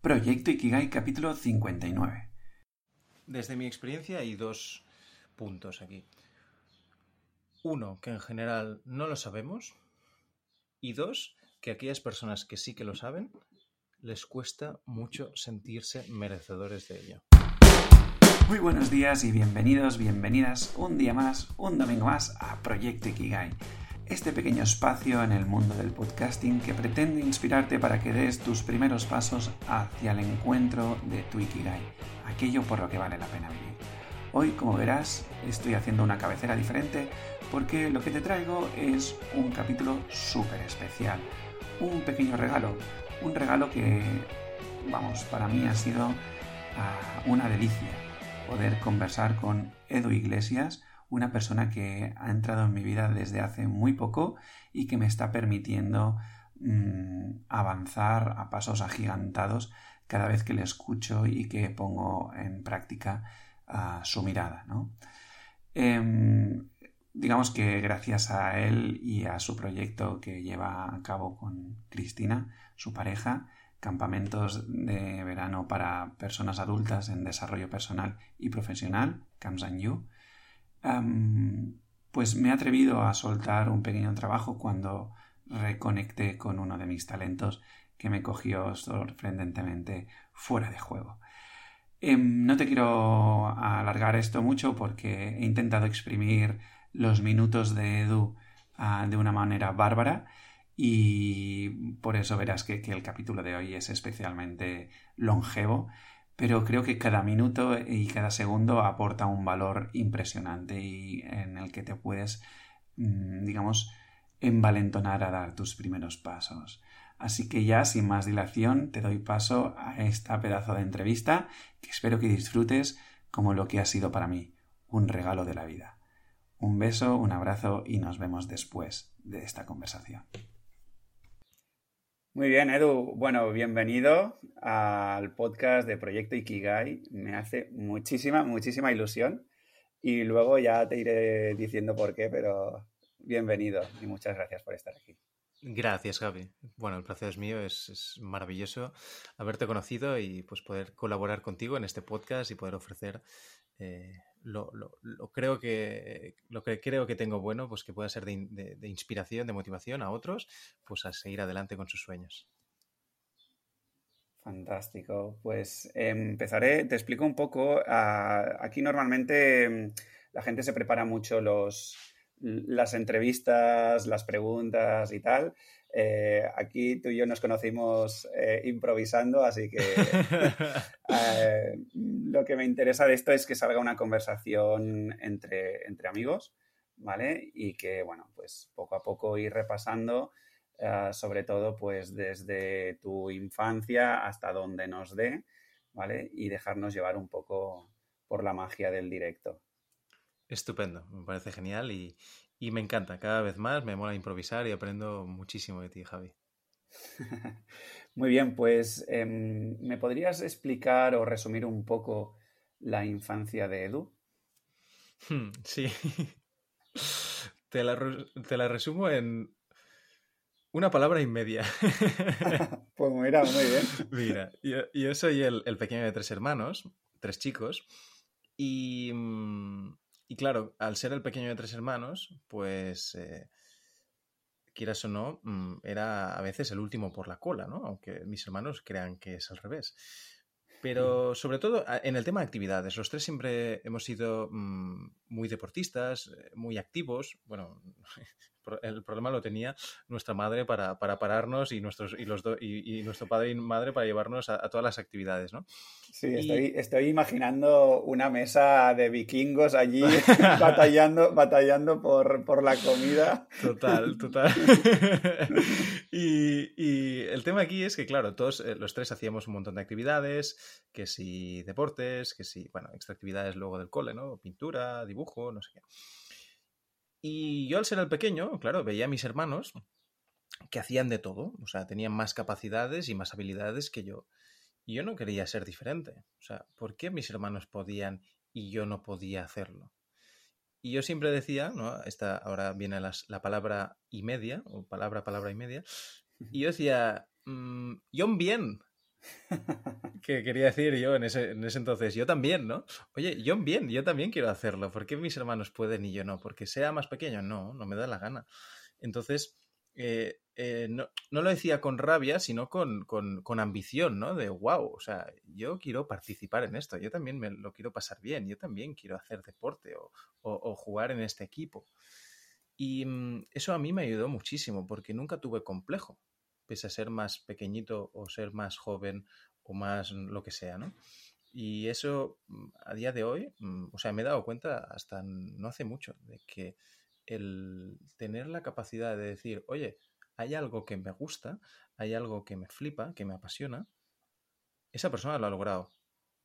Proyecto Ikigai capítulo 59. Desde mi experiencia hay dos puntos aquí. Uno, que en general no lo sabemos. Y dos, que aquellas personas que sí que lo saben, les cuesta mucho sentirse merecedores de ello. Muy buenos días y bienvenidos, bienvenidas un día más, un domingo más a Proyecto Ikigai, este pequeño espacio en el mundo del podcasting que pretende inspirarte para que des tus primeros pasos hacia el encuentro de tu Ikigai, aquello por lo que vale la pena vivir. Hoy, como verás, estoy haciendo una cabecera diferente porque lo que te traigo es un capítulo súper especial, un pequeño regalo, un regalo que, vamos, para mí ha sido ah, una delicia poder conversar con Edu Iglesias, una persona que ha entrado en mi vida desde hace muy poco y que me está permitiendo mm, avanzar a pasos agigantados cada vez que le escucho y que pongo en práctica ah, su mirada. Em, digamos que gracias a él y a su proyecto que lleva a cabo con Cristina, su pareja, campamentos de verano para personas adultas en desarrollo personal y profesional, Camps and You, pues me he atrevido a soltar un pequeño trabajo cuando reconecté con uno de mis talentos que me cogió sorprendentemente fuera de juego. Em, no te quiero alargar esto mucho porque he intentado exprimir los minutos de Edu ah, de una manera bárbara y por eso verás que, el capítulo de hoy es especialmente longevo, pero creo que cada minuto y cada segundo aporta un valor impresionante y en el que te puedes, mm, digamos, envalentonar a dar tus primeros pasos. Así que ya, sin más dilación, te doy paso a esta pedazo de entrevista que espero que disfrutes como lo que ha sido para mí, un regalo de la vida. Un beso, un abrazo y nos vemos después de esta conversación. Muy bien, Edu. Bueno, bienvenido al podcast de Proyecto Ikigai. Me hace muchísima, muchísima ilusión. Y luego ya te iré diciendo por qué, pero bienvenido y muchas gracias por estar aquí. Gracias, Gaby. Bueno, el placer es mío, es, maravilloso haberte conocido y pues poder colaborar contigo en este podcast y poder ofrecer eh, lo, creo que lo que creo que tengo bueno, pues que pueda ser de, inspiración, de motivación a otros, pues a seguir adelante con sus sueños. Fantástico. Pues empezaré, te explico un poco. Ah, aquí normalmente mm, la gente se prepara mucho los, las entrevistas, las preguntas y tal. Eh, aquí tú y yo nos conocimos eh, improvisando, así que eh, lo que me interesa de esto es que salga una conversación entre, entre amigos, ¿vale? Y que, bueno, pues poco a poco ir repasando, sobre todo pues desde tu infancia hasta donde nos dé, ¿vale? Y dejarnos llevar un poco por la magia del directo. Estupendo, me parece genial y, y me encanta, cada vez más me mola improvisar y aprendo muchísimo de ti, Javi. Muy bien, pues em, ¿me podrías explicar o resumir un poco la infancia de Edu? Hmm, sí. te, la, resumo en una palabra y media. pues mira, muy bien. Mira, yo, soy el, el, pequeño de tres hermanos, tres chicos, y mm, y claro, al ser el pequeño de tres hermanos, pues, eh, quieras o no, mm, era a veces el último por la cola, ¿no? Aunque mis hermanos crean que es al revés. Pero sobre todo en el tema de actividades, los tres siempre hemos sido mm, muy deportistas, eh, muy activos. Bueno, el problema lo tenía nuestra madre para, pararnos y, nuestros, y, los y, nuestro padre y madre para llevarnos a, todas las actividades, ¿no? Sí, estoy, estoy, imaginando una mesa de vikingos allí batallando, batallando por, por, la comida. Total, total. y, el tema aquí es que, claro, todos eh, los tres hacíamos un montón de actividades, que si deportes, que si, bueno, extraactividades luego del cole, ¿no? Pintura, dibujo, no sé qué. Y yo al ser el pequeño, claro, veía a mis hermanos que hacían de todo, o sea, tenían más capacidades y más habilidades que yo. Y yo no quería ser diferente. O sea, ¿por qué mis hermanos podían y yo no podía hacerlo? Y yo siempre decía, ¿no? Esta, ahora viene la palabra y media, o palabra, palabra y media. Y yo decía, mmm, yo bien, que quería decir yo en ese, en ese entonces, yo también, ¿no? Oye, yo bien, yo también quiero hacerlo. ¿Por qué mis hermanos pueden y yo no? ¿Porque sea más pequeño? No, no me da la gana. Entonces, eh, eh, no, no, lo decía con rabia, sino con, con, con, ambición, ¿no? De wow, o sea, yo quiero participar en esto, yo también me lo quiero pasar bien, yo también quiero hacer deporte o, o, o jugar en este equipo. Y mmm, eso a mí me ayudó muchísimo porque nunca tuve complejo, pese a ser más pequeñito o ser más joven o más lo que sea, ¿no? Y eso a día de hoy, o sea, me he dado cuenta hasta no hace mucho de que el tener la capacidad de decir, oye, hay algo que me gusta, hay algo que me flipa, que me apasiona, esa persona lo ha logrado.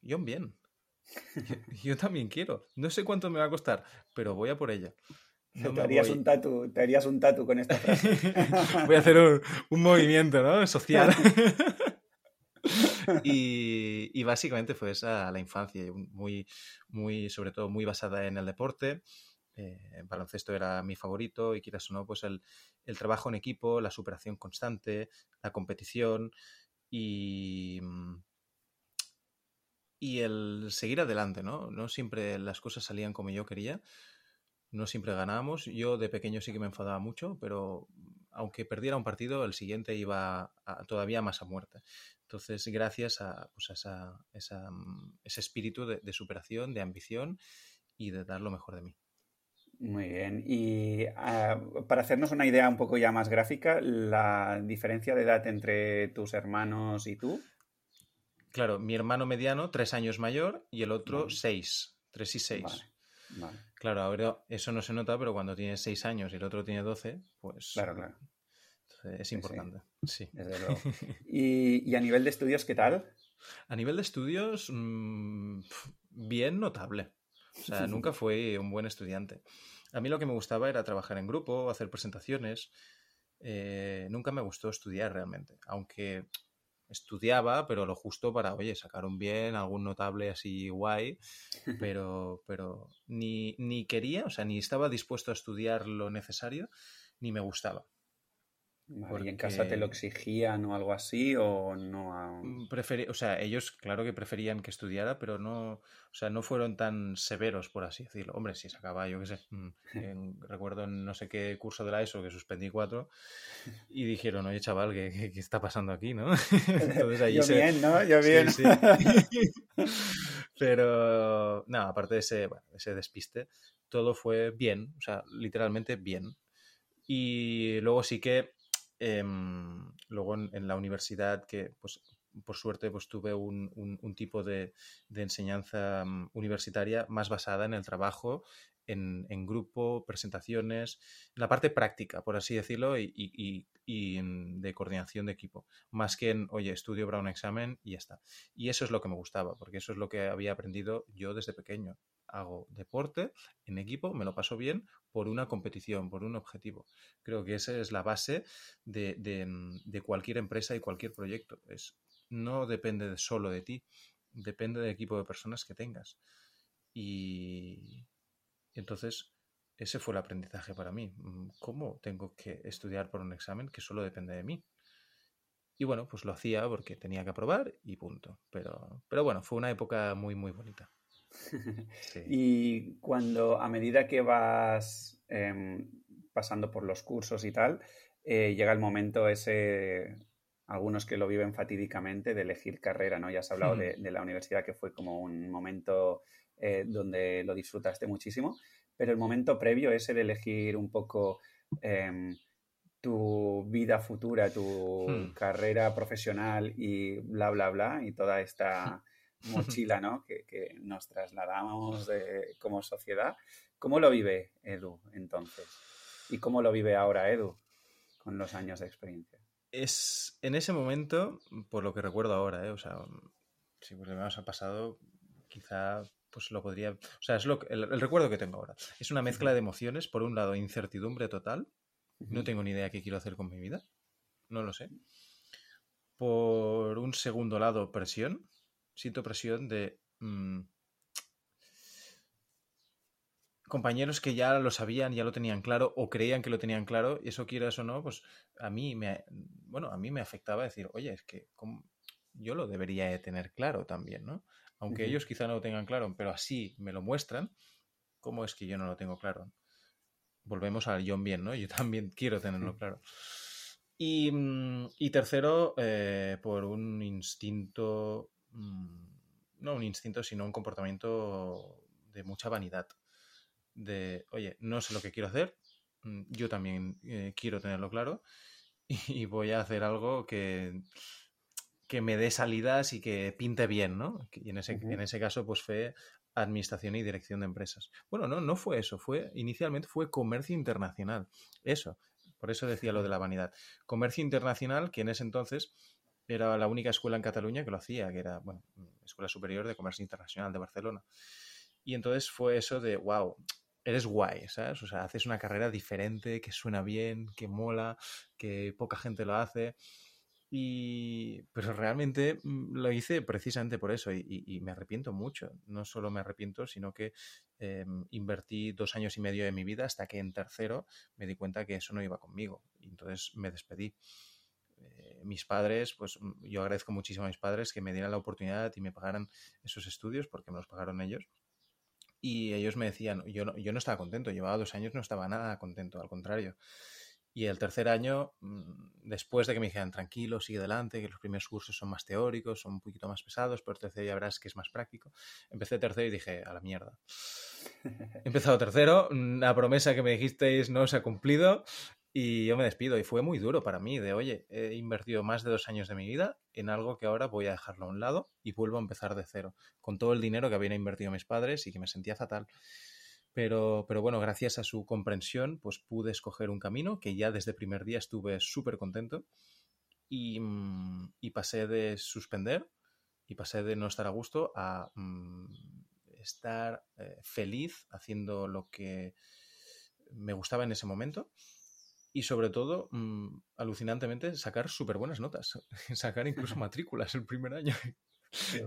Yo bien. Yo también quiero. No sé cuánto me va a costar, pero voy a por ella. No te, harías un tatu, te harías un tatu con esta frase. voy a hacer un, un movimiento, ¿no? Social. y, y, básicamente fue esa la infancia, muy, muy, sobre todo muy basada en el deporte. Eh, el baloncesto era mi favorito y quieras o no, pues el, el, trabajo en equipo, la superación constante, la competición y, y el seguir adelante, ¿no? No siempre las cosas salían como yo quería, no siempre ganábamos. Yo de pequeño sí que me enfadaba mucho, pero aunque perdiera un partido, el siguiente iba a, todavía más a muerte. Entonces, gracias a, pues a esa, esa, ese espíritu de, de superación, de ambición y de dar lo mejor de mí. Muy bien. Y uh, para hacernos una idea un poco ya más gráfica, la diferencia de edad entre tus hermanos y tú. Claro, mi hermano mediano, tres años mayor, y el otro, vale. seis, tres y seis. Vale. Vale. Claro, ahora eso no se nota, pero cuando tienes seis años y el otro tiene doce, pues. Claro, claro. Es importante. Sí. sí. Desde luego. ¿Y, ¿Y, a nivel de estudios, qué tal? A nivel de estudios, mmm, bien notable. O sea, nunca fui un buen estudiante. A mí lo que me gustaba era trabajar en grupo, hacer presentaciones. Eh, nunca me gustó estudiar realmente, aunque estudiaba, pero lo justo para, oye, sacar un bien, algún notable así guay, pero, pero ni, ni quería, o sea, ni estaba dispuesto a estudiar lo necesario, ni me gustaba. Porque... ¿Y en casa te lo exigían o algo así o no? Mm, Preferi... O sea, ellos claro que preferían que estudiara, pero no, o sea, no fueron tan severos, por así decirlo. Hombre, si sacaba, yo qué sé, mm, en, recuerdo en no sé qué curso de la ESO que suspendí cuatro y dijeron, oye chaval, ¿qué, qué, qué está pasando aquí, no? Entonces ahí yo se... bien, ¿no? Yo bien. Sí, sí. pero, no, aparte de ese, bueno, ese despiste, todo fue bien, o sea, literalmente bien. Y luego sí que eh, luego en, la universidad, que pues por suerte pues tuve un, un, un tipo de, de enseñanza um, universitaria más basada en el trabajo, en, grupo, presentaciones, en la parte práctica, por así decirlo, y, y, y de coordinación de equipo, más que en, oye, estudio para un examen y ya está. Y eso es lo que me gustaba, porque eso es lo que había aprendido yo desde pequeño hago deporte en equipo, me lo paso bien por una competición, por un objetivo. Creo que esa es la base de, de, de cualquier empresa y cualquier proyecto. Es, no depende de solo de ti, depende del equipo de personas que tengas. Y entonces ese fue el aprendizaje para mí. ¿Cómo tengo que estudiar por un examen que solo depende de mí? Y bueno, pues lo hacía porque tenía que aprobar y punto. Pero, pero bueno, fue una época muy, muy bonita. Sí. Y cuando a medida que vas eh, pasando por los cursos y tal, eh, llega el momento ese, algunos que lo viven fatídicamente, de elegir carrera, ¿no? Ya has hablado mm. de, de, la universidad que fue como un momento eh, donde lo disfrutaste muchísimo, pero el momento previo, ese de elegir un poco em, tu vida futura, tu hmm. carrera profesional y bla, bla, bla, y toda esta mochila ¿no? que, que nos trasladamos de, como sociedad. ¿Cómo lo vive Edu entonces? ¿Y cómo lo vive ahora Edu con los años de experiencia? Es en ese momento, por lo que recuerdo ahora, ¿eh? o sea, si pues me ha pasado, quizá pues lo podría. O sea, es lo que, el, el, recuerdo que tengo ahora. Es una mezcla de emociones. Por un lado, incertidumbre total. No tengo ni idea qué quiero hacer con mi vida. No lo sé. Por un segundo lado, presión siento presión de mmm, compañeros que ya lo sabían, ya lo tenían claro o creían que lo tenían claro, y eso quieras o no, pues a mí me, bueno, a mí me afectaba decir, oye, es que, ¿cómo? Yo lo debería de tener claro también, ¿no? Aunque ellos quizá no lo tengan claro, pero así me lo muestran, ¿cómo es que yo no lo tengo claro? Volvemos al John bien, ¿no? Yo también quiero tenerlo claro. Y, mm, tercero, eh, por un instinto, mm, no un instinto, sino un comportamiento de mucha vanidad. De, oye, no sé lo que quiero hacer, mm, yo también eh, quiero tenerlo claro y voy a hacer algo que, que me dé salidas y que pinte bien, ¿no? Y en ese, en ese caso, pues fue administración y dirección de empresas. Bueno, no, no fue eso, fue, inicialmente fue comercio internacional. Eso, por eso decía lo de la vanidad. Comercio internacional, que en ese entonces era la única escuela en Cataluña que lo hacía, que era, bueno, Escuela Superior de Comercio Internacional de Barcelona. Y entonces fue eso de, wow, eres guay, ¿sabes? O sea, haces una carrera diferente, que suena bien, que mola, que poca gente lo hace. Y, pero realmente mm, lo hice precisamente por eso y, me arrepiento mucho. No solo me arrepiento, sino que em, invertí dos años y medio de mi vida hasta que en tercero me di cuenta que eso no iba conmigo. Y entonces me despedí. Eh, mis padres, pues mm, yo agradezco muchísimo a mis padres que me dieran la oportunidad y me pagaran esos estudios porque me los pagaron ellos. Y ellos me decían, yo no, yo no estaba contento, llevaba dos años, no estaba nada contento, al contrario. Y el tercer año, mm, después de que me dijeran, tranquilo, sigue adelante, que los primeros cursos son más teóricos, son un poquito más pesados, pero el tercero ya verás que es más práctico. Empecé tercero y dije, a la mierda. He empezado tercero, la promesa que me dijisteis no se ha cumplido y yo me despido. Y fue muy duro para mí, de, oye, he invertido más de dos años de mi vida en algo que ahora voy a dejarlo a un lado y vuelvo a empezar de cero, con todo el dinero que habían invertido mis padres y que me sentía fatal. Pero, pero bueno, gracias a su comprensión, pues pude escoger un camino que ya desde el primer día estuve súper contento y, mm, y, pasé de suspender y pasé de no estar a gusto a mm, estar eh, feliz haciendo lo que me gustaba en ese momento y sobre todo, mm, alucinantemente, sacar súper buenas notas, sacar incluso matrículas el primer año.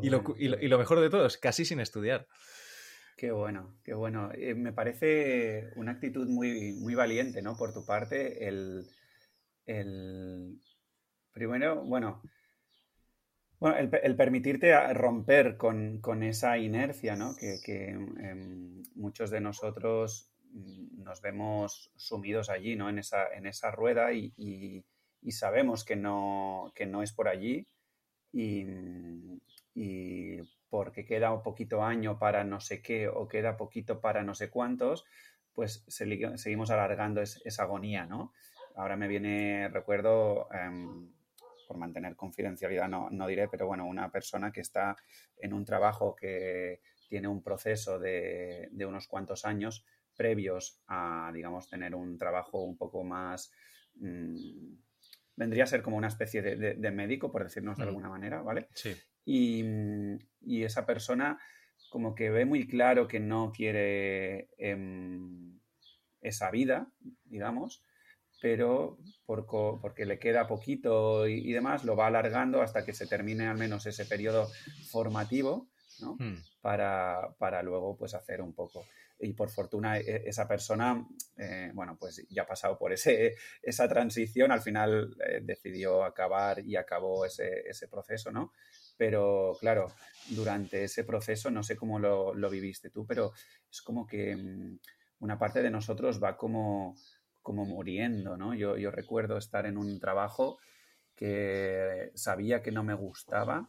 y, lo, y, lo, y, lo, mejor de todo es casi sin estudiar. Qué bueno, qué bueno. Eh, me parece una actitud muy, muy valiente, ¿no? Por tu parte, el, el... primero, bueno, bueno el, permitirte romper con, con, esa inercia, ¿no? Que, que em, muchos de nosotros mm, nos vemos sumidos allí, ¿no? En esa, en esa rueda y, y, y sabemos que no, que no es por allí y, y porque queda un poquito año para no sé qué o queda poquito para no sé cuántos, pues seguimos alargando esa agonía, ¿no? Ahora me viene, recuerdo, em, por mantener confidencialidad no, no, diré, pero bueno, una persona que está en un trabajo que tiene un proceso de, de unos cuantos años previos a, digamos, tener un trabajo un poco más... Mmm, vendría a ser como una especie de, de, de médico, por decirnos de mm. alguna manera, ¿vale? Sí. Mm, y, esa persona como que ve muy claro que no quiere em, esa vida, digamos, pero por porque le queda poquito y, demás, lo va alargando hasta que se termine al menos ese periodo formativo, ¿no? Hmm. Para, para, luego pues hacer un poco. Y por fortuna e, esa persona, eh, bueno, pues ya ha pasado por ese, esa transición, al final eh, decidió acabar y acabó ese, ese proceso, ¿no? Pero claro, durante ese proceso, no sé cómo lo, viviste tú, pero es como que mm, una parte de nosotros va como, como muriendo, ¿no? Yo, yo recuerdo estar en un trabajo que sabía que no me gustaba,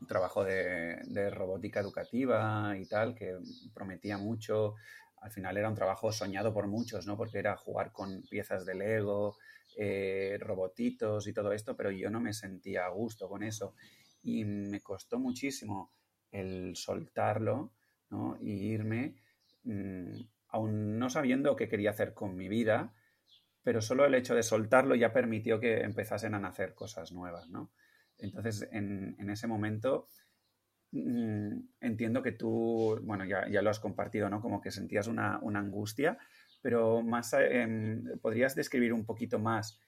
un trabajo de, de, robótica educativa y tal, que prometía mucho. Al final era un trabajo soñado por muchos, ¿no? Porque era jugar con piezas de Lego, eh, robotitos y todo esto, pero yo no me sentía a gusto con eso y me costó muchísimo el soltarlo ¿no? y irme, mmm, aún no sabiendo qué quería hacer con mi vida, pero solo el hecho de soltarlo ya permitió que empezasen a nacer cosas nuevas. ¿no? Entonces, en, en ese momento, mmm, entiendo que tú, bueno, ya, ya, lo has compartido, ¿no? Como que sentías una, una angustia, pero más, eh, ¿podrías describir un poquito más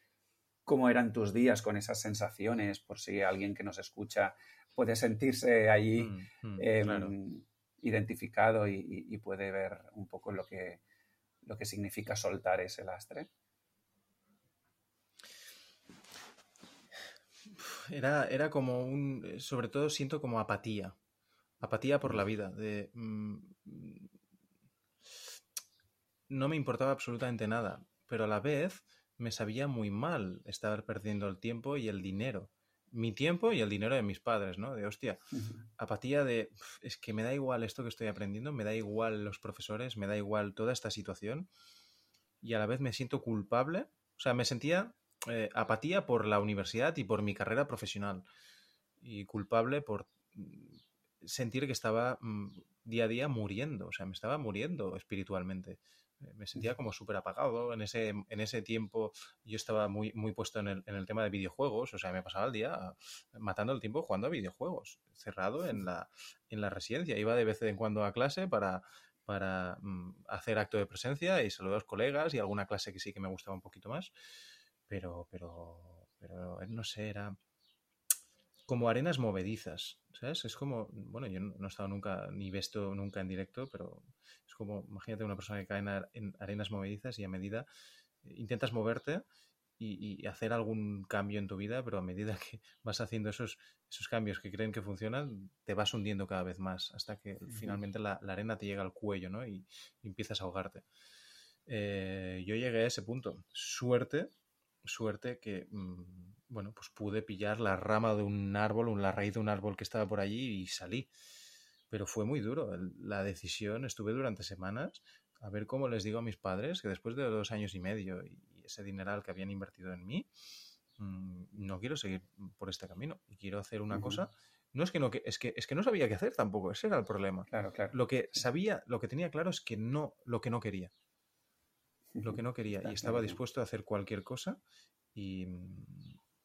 cómo eran tus días con esas sensaciones, por si alguien que nos escucha puede sentirse allí mm, mm, em, identificado y, puede ver un poco lo que, lo que significa soltar ese lastre. era, era como un, sobre todo siento como apatía, apatía por la vida, de... Mm, no me importaba absolutamente nada, pero a la vez me sabía muy mal estar perdiendo el tiempo y el dinero. Mi tiempo y el dinero de mis padres, ¿no? De hostia, apatía de, es que me da igual esto que estoy aprendiendo, me da igual los profesores, me da igual toda esta situación y a la vez me siento culpable. O sea, me sentía eh, apatía por la universidad y por mi carrera profesional y culpable por mm, sentir que estaba mm, día a día muriendo, o sea, me estaba muriendo espiritualmente me sentía como súper apagado. En ese, en ese tiempo yo estaba muy, muy puesto en el, en el, tema de videojuegos, o sea, me pasaba el día matando el tiempo jugando a videojuegos, cerrado en la, en la residencia. Iba de vez en cuando a clase para, para mm, hacer acto de presencia y saludar a los colegas y alguna clase que sí que me gustaba un poquito más, pero, pero, pero no sé, era como arenas movedizas, ¿sabes? Es como, bueno, yo no he estado nunca, ni visto nunca en directo, pero es como, imagínate una persona que cae en, arenas movedizas y a medida intentas moverte y, hacer algún cambio en tu vida, pero a medida que vas haciendo esos, esos cambios que creen que funcionan, te vas hundiendo cada vez más hasta que finalmente la, arena te llega al cuello, ¿no? Y, empiezas a ahogarte. Eh, yo llegué a ese punto. Suerte, suerte que... Mm, bueno, pues pude pillar la rama de un árbol, la raíz de un árbol que estaba por allí y salí. Pero fue muy duro. La decisión, estuve durante semanas a ver cómo les digo a mis padres que después de dos años y medio y ese dineral que habían invertido en mí, mm, no quiero seguir por este camino y quiero hacer una cosa. No es que no, es que es que no sabía qué hacer tampoco, ese era el problema. Claro, claro. Lo que sabía, lo que tenía claro es que no, lo que no quería. Lo que no quería. Y estaba dispuesto a hacer cualquier cosa y,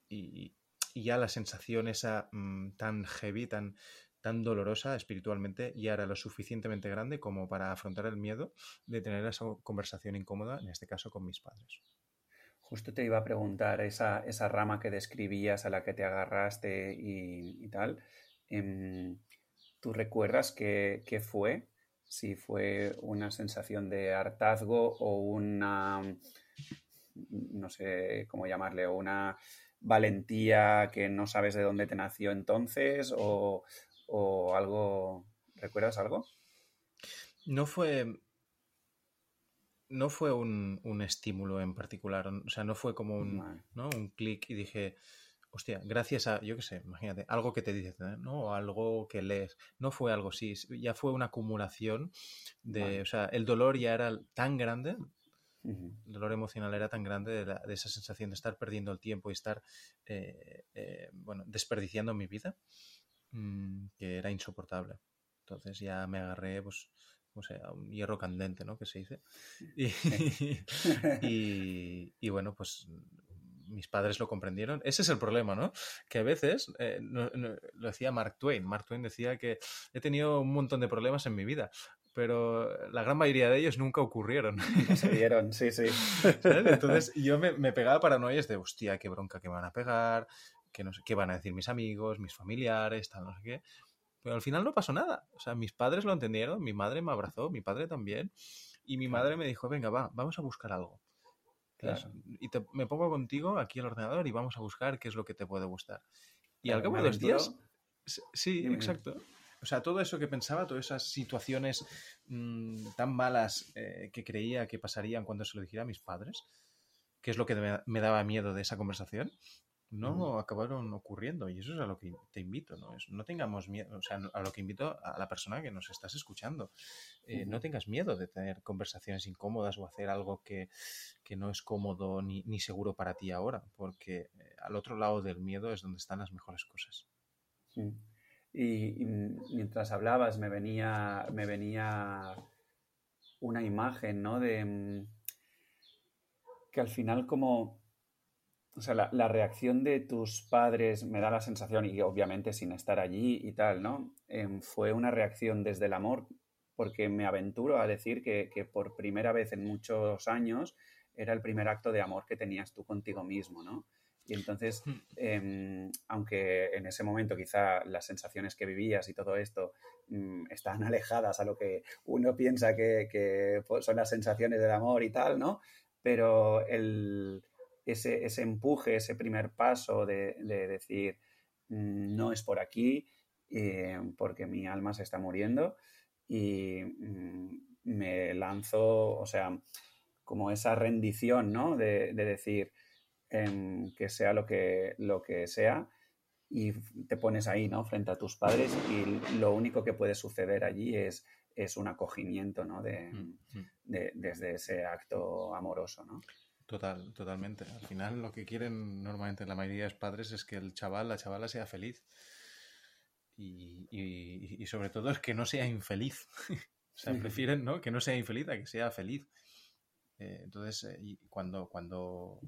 y, ya la sensación esa mm, tan heavy, tan, tan dolorosa espiritualmente, ya era lo suficientemente grande como para afrontar el miedo de tener esa conversación incómoda, en este caso con mis padres. Justo te iba a preguntar, esa, esa rama que describías a la que te agarraste y, tal, em, ¿tú recuerdas qué, qué fue? Si fue una sensación de hartazgo o una, no sé cómo llamarle, o una valentía que no sabes de dónde te nació entonces o, algo, ¿recuerdas algo? No fue, no fue un, estímulo en particular, o sea, no fue como un, ¿no? un clic y dije, hostia, gracias a, yo qué sé, imagínate, algo que te dices, ¿no? O algo que lees, no fue algo así, ya fue una acumulación de, o sea, el dolor ya era tan grande el dolor emocional era tan grande de, esa sensación de estar perdiendo el tiempo y estar, eh, eh, bueno, desperdiciando mi vida, mm, que era insoportable. Entonces ya me agarré, pues, o sea, a un hierro candente, ¿no? Que se dice. Y, bueno, pues mis padres lo comprendieron. Ese es el problema, ¿no? Que a veces, eh, lo decía Mark Twain, Mark Twain decía que he tenido un montón de problemas en mi vida, pero la gran mayoría de ellos nunca ocurrieron. se dieron, sí, sí. Entonces yo me, pegaba paranoias de, hostia, qué bronca que me van a pegar, que no sé, qué van a decir mis amigos, mis familiares, tal, no sé qué. Pero al final no pasó nada. O sea, mis padres lo entendieron, mi madre me abrazó, mi padre también. Y mi madre me dijo, venga, va, vamos a buscar algo. Y me pongo contigo aquí al ordenador y vamos a buscar qué es lo que te puede gustar. Y al cabo de dos días... Sí, exacto. O sea, todo eso que pensaba, todas esas situaciones mm, tan malas eh, que creía que pasarían cuando se lo dijera a mis padres, que es lo que me, daba miedo de esa conversación, no acabaron ocurriendo. Y eso es a lo que te invito, ¿no? no tengamos miedo, o sea, a lo que invito a la persona que nos estás escuchando. Eh, no tengas miedo de tener conversaciones incómodas o hacer algo que, no es cómodo ni, ni, seguro para ti ahora, porque eh, al otro lado del miedo es donde están las mejores cosas. Sí. Y, mientras hablabas me venía, me venía una imagen, ¿no? De mm, que al final como, o sea, la, reacción de tus padres me da la sensación, y obviamente sin estar allí y tal, ¿no? Em, fue una reacción desde el amor, porque me aventuro a decir que, que por primera vez en muchos años era el primer acto de amor que tenías tú contigo mismo, ¿no? Y entonces, hmm. em, aunque en ese momento quizá las sensaciones que vivías y todo esto mm, están alejadas a lo que uno piensa que, pues, son las sensaciones del amor y tal, ¿no? Pero ese, ese empuje, ese primer paso de, decir, mm, no es por aquí, eh, porque mi alma se está muriendo y mm, me lanzo, o sea, como esa rendición, ¿no? De, decir em, que sea lo que, lo que sea y te pones ahí, ¿no? Frente a tus padres y lo único que puede suceder allí es, es un acogimiento, ¿no? De, mm, desde ese acto amoroso, ¿no? Total, totalmente. Al final lo que quieren normalmente la mayoría de los padres es que el chaval, la chavala sea feliz. Y, sobre todo es que no sea infeliz. o sea, prefieren ¿no? que no sea infeliz a que sea feliz. Eh, entonces, eh, y cuando, cuando,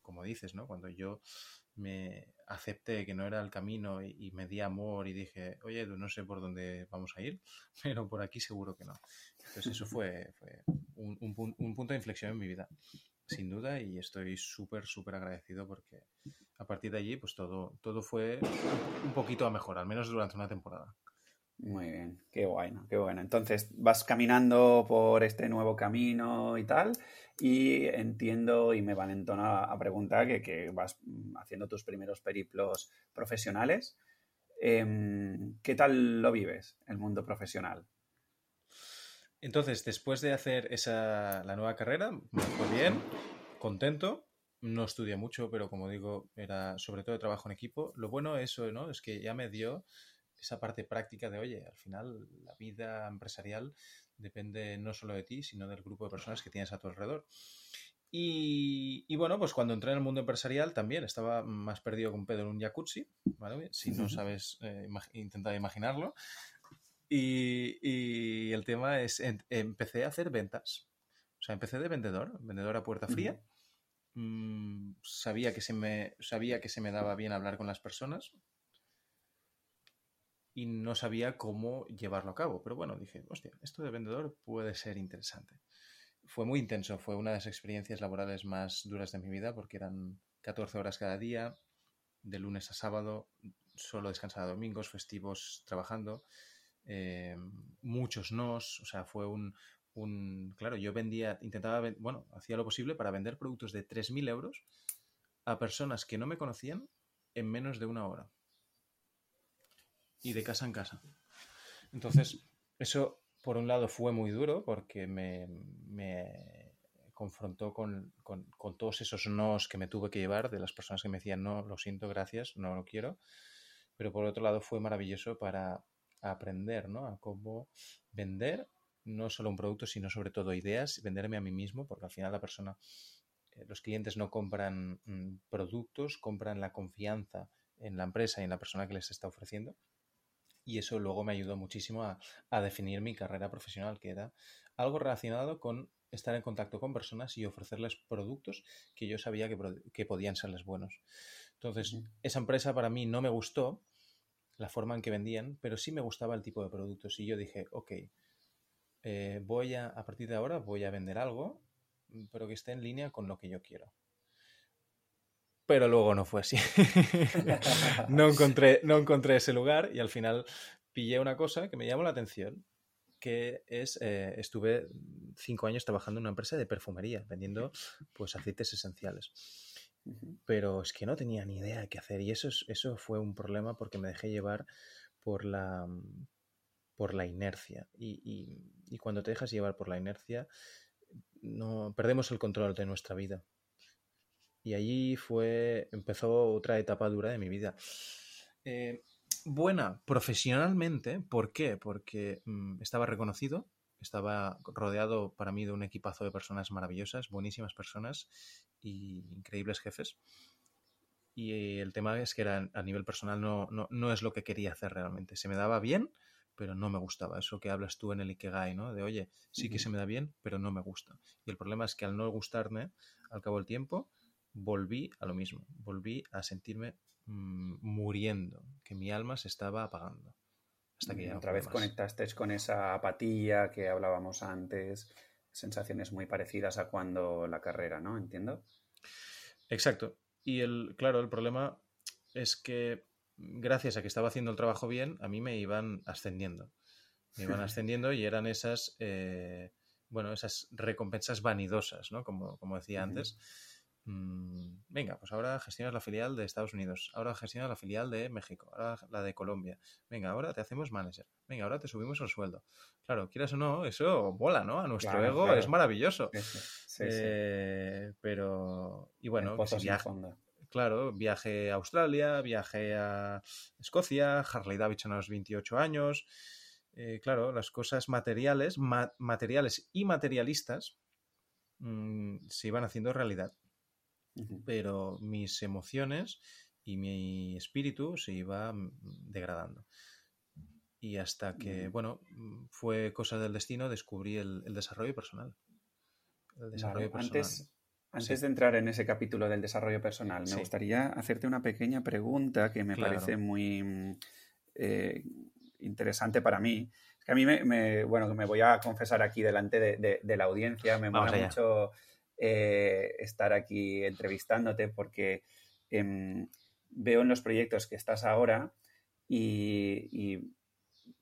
como dices, ¿no? Cuando yo me acepté que no era el camino y, me di amor y dije, oye, no sé por dónde vamos a ir, pero por aquí seguro que no. Entonces eso fue, un, un, punto de inflexión en mi vida, sin duda, y estoy súper, súper agradecido porque a partir de allí, pues todo, todo fue un poquito a mejor, al menos durante una temporada. Muy bien, qué bueno, qué bueno. Entonces vas caminando por este nuevo camino y tal, y entiendo y me valentona a preguntar que, que vas haciendo tus primeros periplos profesionales. Em, ¿Qué tal lo vives, el mundo profesional? Entonces, después de hacer esa, la nueva carrera, me fue bien, contento. No estudié mucho, pero como digo, era sobre todo de trabajo en equipo. Lo bueno eso, ¿no? Es que ya me dio esa parte práctica de, oye, al final la vida empresarial depende no solo de ti, sino del grupo de personas que tienes a tu alrededor. Y, bueno, pues cuando entré en el mundo empresarial también estaba más perdido que un pedo en un jacuzzi, ¿vale? Si no sabes eh, intentar imaginarlo. Y, el tema es, empecé a hacer ventas. O sea, empecé de vendedor, vendedor a puerta fría. Mm, sabía, que se me, sabía que se me daba bien hablar con las personas, y no sabía cómo llevarlo a cabo. Pero bueno, dije, hostia, esto de vendedor puede ser interesante. Fue muy intenso, fue una de las experiencias laborales más duras de mi vida porque eran 14 horas cada día, de lunes a sábado, solo descansaba domingos, festivos trabajando, eh, muchos nos, o sea, fue un, un, claro, yo vendía, intentaba, bueno, hacía lo posible para vender productos de 3.000 euros a personas que no me conocían en menos de una hora y de casa en casa. Entonces, eso por un lado fue muy duro porque me, confrontó con, todos esos nos que me tuve que llevar de las personas que me decían no, lo siento, gracias, no lo quiero. Pero por otro lado fue maravilloso para aprender ¿no? a cómo vender no solo un producto, sino sobre todo ideas, venderme a mí mismo, porque al final la persona, eh, los clientes no compran mm, productos, compran la confianza en la empresa y en la persona que les está ofreciendo y eso luego me ayudó muchísimo a, definir mi carrera profesional, que era algo relacionado con estar en contacto con personas y ofrecerles productos que yo sabía que, podían serles buenos. Entonces, esa empresa para mí no me gustó la forma en que vendían, pero sí me gustaba el tipo de productos y yo dije, ok, eh, voy a, a partir de ahora voy a vender algo, pero que esté en línea con lo que yo quiero pero luego no fue así. no, encontré, no encontré ese lugar y al final pillé una cosa que me llamó la atención, que es, eh, estuve cinco años trabajando en una empresa de perfumería, vendiendo pues aceites esenciales. Pero es que no tenía ni idea de qué hacer y eso, eso fue un problema porque me dejé llevar por la, por la inercia. Y, y cuando te dejas llevar por la inercia, no perdemos el control de nuestra vida. Y allí fue, empezó otra etapa dura de mi vida. Eh, buena profesionalmente, ¿por qué? Porque mm, estaba reconocido, estaba rodeado para mí de un equipazo de personas maravillosas, buenísimas personas y increíbles jefes. Y el tema es que era, a nivel personal no, no, es lo que quería hacer realmente. Se me daba bien, pero no me gustaba. Eso que hablas tú en el Ikegai, ¿no? De, oye, sí que se me da bien, pero no me gusta. Y el problema es que al no gustarme, al cabo del tiempo, volví a lo mismo, volví a sentirme mm, muriendo, que mi alma se estaba apagando. Hasta que otra vez conectaste con esa apatía que hablábamos antes, sensaciones muy parecidas a cuando la carrera, ¿no? Entiendo. Exacto. Y el, claro, el problema es que gracias a que estaba haciendo el trabajo bien, a mí me iban ascendiendo. Me iban ascendiendo y eran esas, eh, bueno, esas recompensas vanidosas, ¿no? Como, como decía antes Mm, venga, pues ahora gestionas la filial de Estados Unidos, ahora gestionas la filial de México, ahora la de Colombia. Venga, ahora te hacemos manager. Venga, ahora te subimos el sueldo. Claro, quieras o no, eso bola, ¿no? A nuestro ego es maravilloso. Eh, pero, y bueno, viaje, claro, viaje a Australia, viaje a Escocia, Harley Davidson a los 28 años. Eh, claro, las cosas materiales, materiales y materialistas mm, se iban haciendo realidad pero mis emociones y mi espíritu se iba mm, degradando. Y hasta que, bueno, mm, fue cosa del destino, descubrí el, desarrollo personal. Antes, antes de entrar en ese capítulo del desarrollo personal, me gustaría hacerte una pequeña pregunta que me parece muy mm, eh, interesante para mí. que a mí me, bueno, que me voy a confesar aquí delante de, la audiencia, me mola mucho eh, estar aquí entrevistándote porque em, veo en los proyectos que estás ahora y,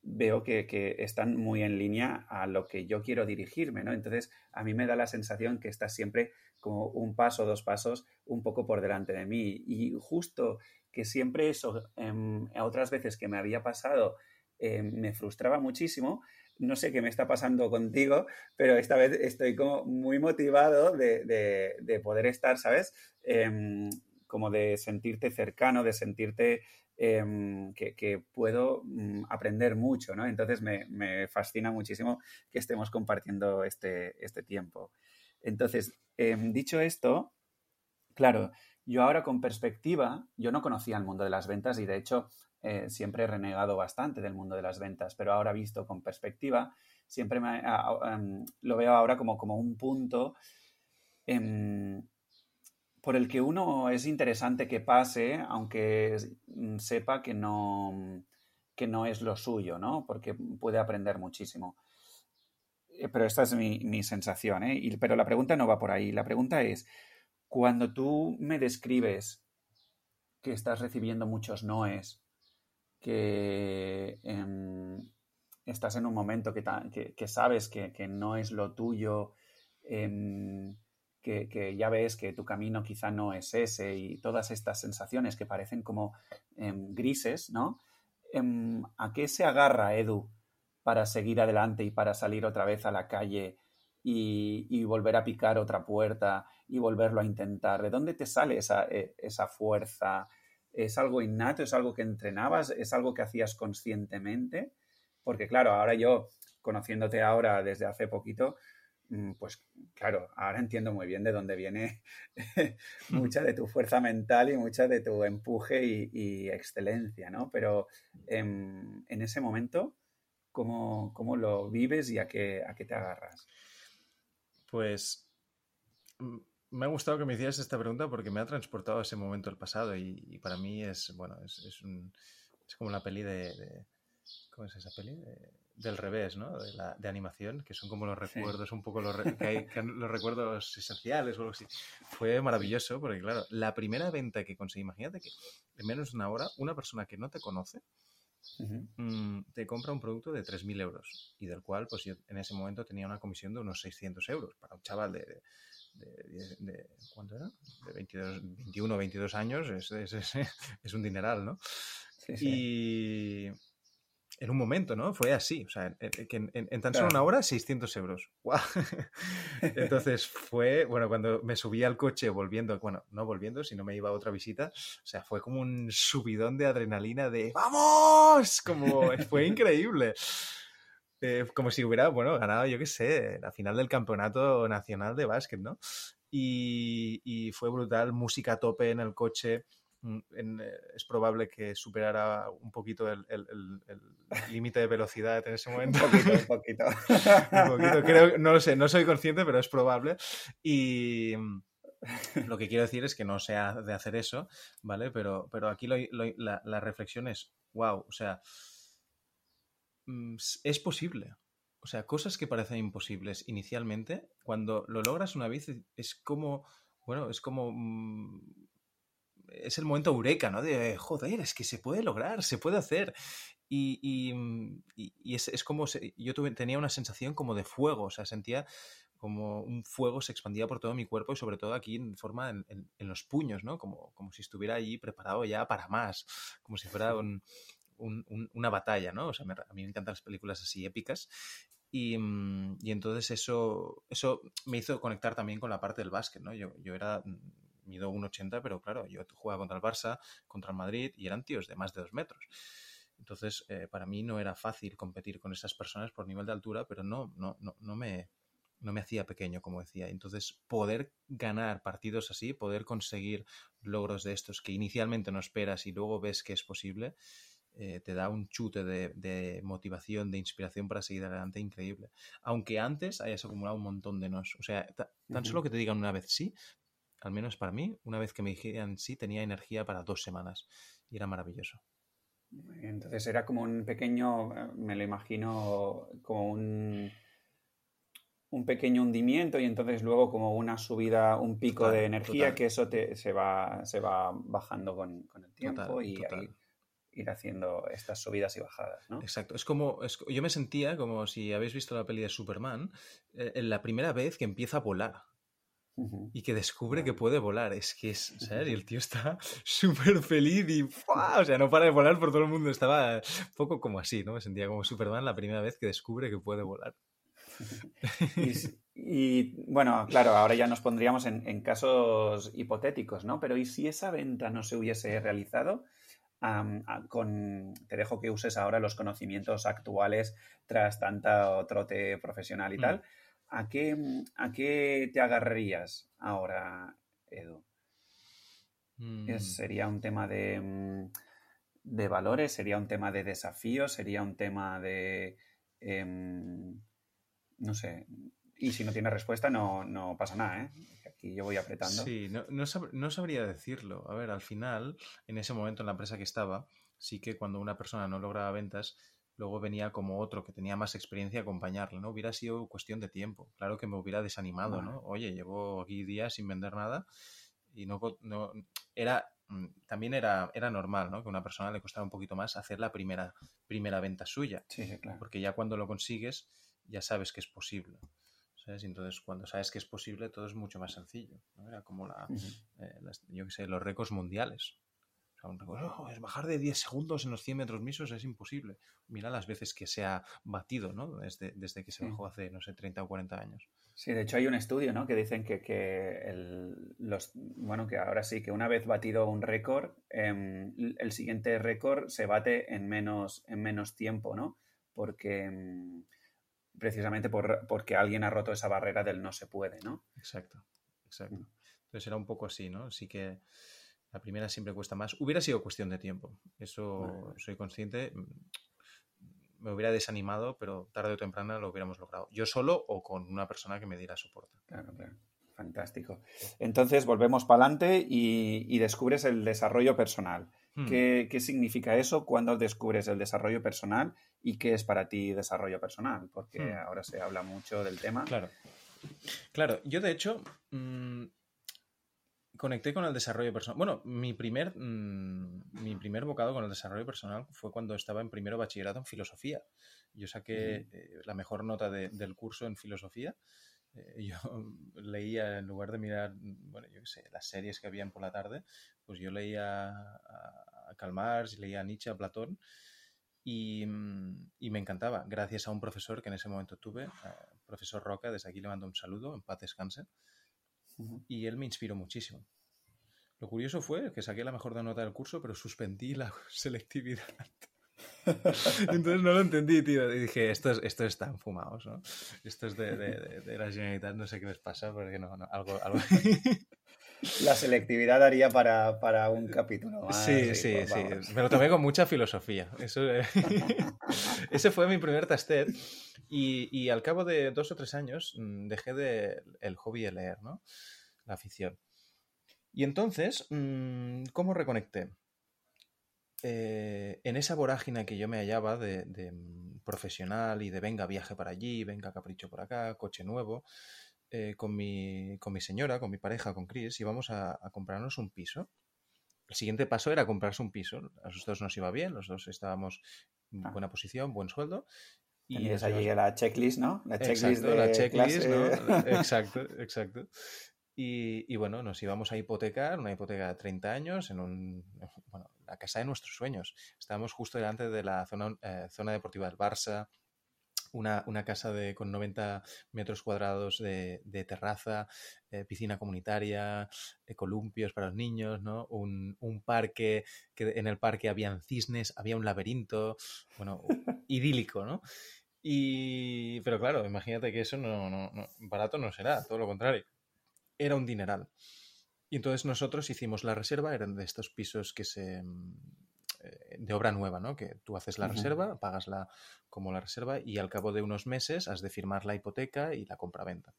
veo que, están muy en línea a lo que yo quiero dirigirme, ¿no? Entonces, a mí me da la sensación que estás siempre como un paso, dos pasos, un poco por delante de mí. Y justo que siempre eso, em, otras veces que me había pasado, em, me frustraba muchísimo, no sé qué me está pasando contigo, pero esta vez estoy como muy motivado de, poder estar, ¿sabes? Em, como de sentirte cercano, de sentirte em, que, puedo mm, aprender mucho, ¿no? Entonces me, fascina muchísimo que estemos compartiendo este, este tiempo. Entonces, em, dicho esto, claro, yo ahora con perspectiva, yo no conocía el mundo de las ventas y de hecho eh, siempre he renegado bastante del mundo de las ventas, pero ahora visto con perspectiva, siempre em, lo veo ahora como, como un punto em, por el que uno es interesante que pase, aunque mm, sepa que no, que no es lo suyo, ¿no? Porque puede aprender muchísimo. Eh, pero esta es mi, sensación, ¿eh? pero la pregunta no va por ahí. La pregunta es, cuando tú me describes que estás recibiendo muchos noes, que em, estás en un momento que, sabes que, no es lo tuyo, em, que, ya ves que tu camino quizá no es ese y todas estas sensaciones que parecen como em, grises, ¿no? ¿A qué se agarra Edu para seguir adelante y para salir otra vez a la calle y, volver a picar otra puerta y volverlo a intentar? ¿De dónde te sale esa, e, esa fuerza? ¿Es algo innato? ¿Es algo que entrenabas? ¿Es algo que hacías conscientemente? Porque claro, ahora yo, conociéndote ahora desde hace poquito, mm, pues claro, ahora entiendo muy bien de dónde viene mucha de tu fuerza mental y mucha de tu empuje y, excelencia, ¿no? Pero en, ese momento, ¿cómo, lo vives y a qué, a qué te agarras? Pues mm, me ha gustado que me hicieras esta pregunta porque me ha transportado a ese momento del pasado y, para mí es, bueno, es, un, es como la peli de, ¿Cómo es esa peli? del revés, ¿no? De, la, de, animación, que son como los recuerdos, un poco los, los recuerdos esenciales o algo así. Fue maravilloso porque, claro, la primera venta que conseguí, imagínate que en menos de una hora, una persona que no te conoce mm, te compra un producto de 3.000 euros y del cual, pues yo en ese momento tenía una comisión de unos 600 euros para un chaval de de, ¿cuánto era? De 22, 21 22 años, es, es, es, un dineral, ¿no? Y en un momento, ¿no? Fue así, o sea, en, en, tan solo una hora, 600 euros. Entonces fue, bueno, cuando me subí al coche volviendo, bueno, no volviendo, sino me iba a otra visita, o sea, fue como un subidón de adrenalina de ¡Vamos! Como fue increíble. Eh, como si hubiera, bueno, ganado, yo qué sé, la final del campeonato nacional de básquet, ¿no? Y, fue brutal, música a tope en el coche. Mm, eh, es probable que superara un poquito el límite de velocidad en ese momento. un poquito, un poquito. un poquito, creo, no lo sé, no soy consciente, pero es probable. Y mm, lo que quiero decir es que no sea de hacer eso, ¿vale? Pero, pero aquí la, la reflexión es, wow, o sea, es posible. O sea, cosas que parecen imposibles inicialmente, cuando lo logras una vez, es como, bueno, es como... Mm, es el momento eureka, ¿no? De, joder, es que se puede lograr, se puede hacer. Y, y, mm, es, como, yo tuve, tenía una sensación como de fuego, o sea, sentía como un fuego se expandía por todo mi cuerpo y sobre todo aquí en forma en, los puños, ¿no? Como, como si estuviera allí preparado ya para más, como si fuera una batalla, ¿no? O sea, a mí me encantan las películas así épicas y, mm, y, entonces eso, eso me hizo conectar también con la parte del básquet, ¿no? Yo, yo era, mm, mido 1,80, pero claro, yo jugaba contra el Barça, contra el Madrid y eran tíos de más de dos metros. Entonces, eh, para mí no era fácil competir con esas personas por nivel de altura, pero no, no, no, no, me, no me hacía pequeño, como decía. Entonces, poder ganar partidos así, poder conseguir logros de estos que inicialmente no esperas y luego ves que es posible, eh, te da un chute de, motivación, de inspiración para seguir adelante increíble. Aunque antes hayas acumulado un montón de nos. O sea, tan solo que te digan una vez sí, al menos para mí, una vez que me dijeran sí, tenía energía para dos semanas. Y era maravilloso. Entonces era como un pequeño, eh, me lo imagino como un, un pequeño hundimiento y entonces luego como una subida, un pico de energía que eso te, se, va, se va bajando con, el tiempo y ir haciendo estas subidas y bajadas, ¿no? Exacto. Es como, yo me sentía como si habéis visto la peli de Superman, eh, en la primera vez que empieza a volar y que descubre que puede volar. Es que es, ¿sabes? Y el tío está súper feliz y O sea, no para de volar por todo el mundo. Estaba un poco como así, ¿no? Me sentía como Superman la primera vez que descubre que puede volar. y, bueno, claro, ahora ya nos pondríamos en, casos hipotéticos, ¿no? Pero ¿y si esa venta no se hubiese realizado? Con, te dejo que uses ahora los conocimientos actuales tras tanta trote profesional y mm. tal. ¿A qué, ¿A qué te agarrarías ahora, Edu? Mm. ¿Sería un tema de, mm, de, valores? ¿Sería un tema de desafíos? ¿Sería un tema de... Em, no sé. Y si no tiene respuesta, no, no pasa nada, ¿eh? Aquí yo voy apretando. Sí, no, no, sabría decirlo. A ver, al final, en ese momento en la empresa que estaba, sí que cuando una persona no lograba ventas, luego venía como otro que tenía más experiencia a acompañarle, ¿no? Hubiera sido cuestión de tiempo. Claro que me hubiera desanimado, ¿no? Oye, llevo aquí días sin vender nada y no, no era mm, también era, era normal, ¿no? Que a una persona le costara un poquito más hacer la primera, primera venta suya. Sí, sí, claro. Porque ya cuando lo consigues, ya sabes que es posible. ¿Sabes? entonces, cuando sabes que es posible, todo es mucho más sencillo. ¿no? Era como la, eh, yo qué sé, los récords mundiales. Oh, es bajar de 10 segundos en los 100 metros misos es imposible. Mira las veces que se ha batido, ¿no? Desde, desde que se bajó hace, no sé, 30 o 40 años. Sí, de hecho hay un estudio, ¿no? Que dicen que, que el, los, bueno, que ahora sí, que una vez batido un récord, em, el siguiente récord se bate en menos, en menos tiempo, ¿no? Porque em, precisamente por, porque alguien ha roto esa barrera del no se puede, ¿no? Exacto, exacto. Mm. Entonces era un poco así, ¿no? Así que la primera siempre cuesta más. Hubiera sido cuestión de tiempo. Eso soy consciente. Me hubiera desanimado, pero tarde o temprano lo hubiéramos logrado. Yo solo o con una persona que me diera soporte. Claro, claro. Fantástico. Entonces volvemos para adelante y, descubres el desarrollo personal. Hmm. ¿Qué, ¿Qué, significa eso cuando descubres el desarrollo personal y qué es para ti desarrollo personal? Porque hmm. ahora se habla mucho del tema. Claro. Claro, yo de hecho mm, conecté con el desarrollo personal. Bueno, mi primer, mm, mi primer bocado con el desarrollo personal fue cuando estaba en primero bachillerato en filosofía. Yo saqué eh, la mejor nota del curso en filosofía. Eh, yo leía, en lugar de mirar, bueno, yo qué sé, las series que habían por la tarde, pues yo leía a, a Karl Marx, leía a Nietzsche, a Platón. Y, mm, y, me encantaba, gracias a un profesor que en ese momento tuve, profesor Roca, desde aquí le mando un saludo, en paz descanse, y él me inspiró muchísimo. Lo curioso fue que saqué la mejor nota del curso, pero suspendí la selectividad. Entonces no lo entendí, tío. Y dije, estos, estos están fumados, ¿no? Esto es de, de, de, la Generalitat, no sé qué les pasa, porque no, no algo... algo... La selectividad daría para, para un capítulo más. Sí, sí, pues sí. Me lo tomé con mucha filosofía. Eso, ese fue mi primer testet. Y, y, al cabo de dos o tres años mm, dejé de el hobby de leer, ¿no? La afición. Y entonces, mm, ¿cómo reconecté? Eh, en esa vorágine que yo me hallaba de, de, mm, profesional y de venga, viaje para allí, venga, capricho por acá, coche nuevo, eh, con, mi, con mi señora, con mi pareja, con Chris, íbamos a, a, comprarnos un piso. El siguiente paso era comprarse un piso. A los dos nos iba bien, los dos estábamos en ah. buena posición, buen sueldo. Y es allí la checklist, ¿no? La checklist de la checklist, ¿no? Exacto, exacto. Y, bueno, nos íbamos a hipotecar, una hipoteca de 30 años, en un, bueno, la casa de nuestros sueños. Estábamos justo delante de la zona, eh, zona deportiva del Barça, una, casa de, con 90 metros cuadrados de, terraza, eh, piscina comunitaria, eh, columpios para los niños, ¿no? Un, parque, que en el parque habían cisnes, había un laberinto, bueno, idílico, ¿no? Y, pero claro, imagínate que eso no, no, no, barato no será, todo lo contrario. Era un dineral. Y entonces nosotros hicimos la reserva, eran de estos pisos que se, eh, de obra nueva, ¿no? Que tú haces la reserva, pagas la, como la reserva y al cabo de unos meses has de firmar la hipoteca y la compraventa.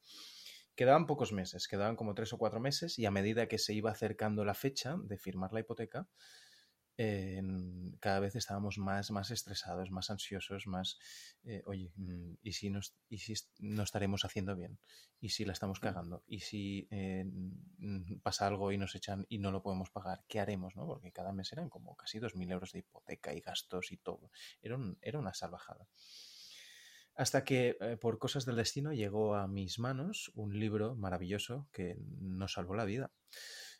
Quedaban pocos meses, quedaban como tres o cuatro meses y a medida que se iba acercando la fecha de firmar la hipoteca, cada vez estábamos más, más estresados, más ansiosos, más, eh, oye, mm, ¿y si, nos, ¿y si no estaremos haciendo bien? ¿Y si la estamos cagando? ¿Y si eh, pasa algo y nos echan y no lo podemos pagar? ¿Qué haremos? ¿no? Porque cada mes eran como casi 2.000 euros de hipoteca y gastos y todo. Era, era una salvajada. Hasta que, eh, por cosas del destino, llegó a mis manos un libro maravilloso que nos salvó la vida.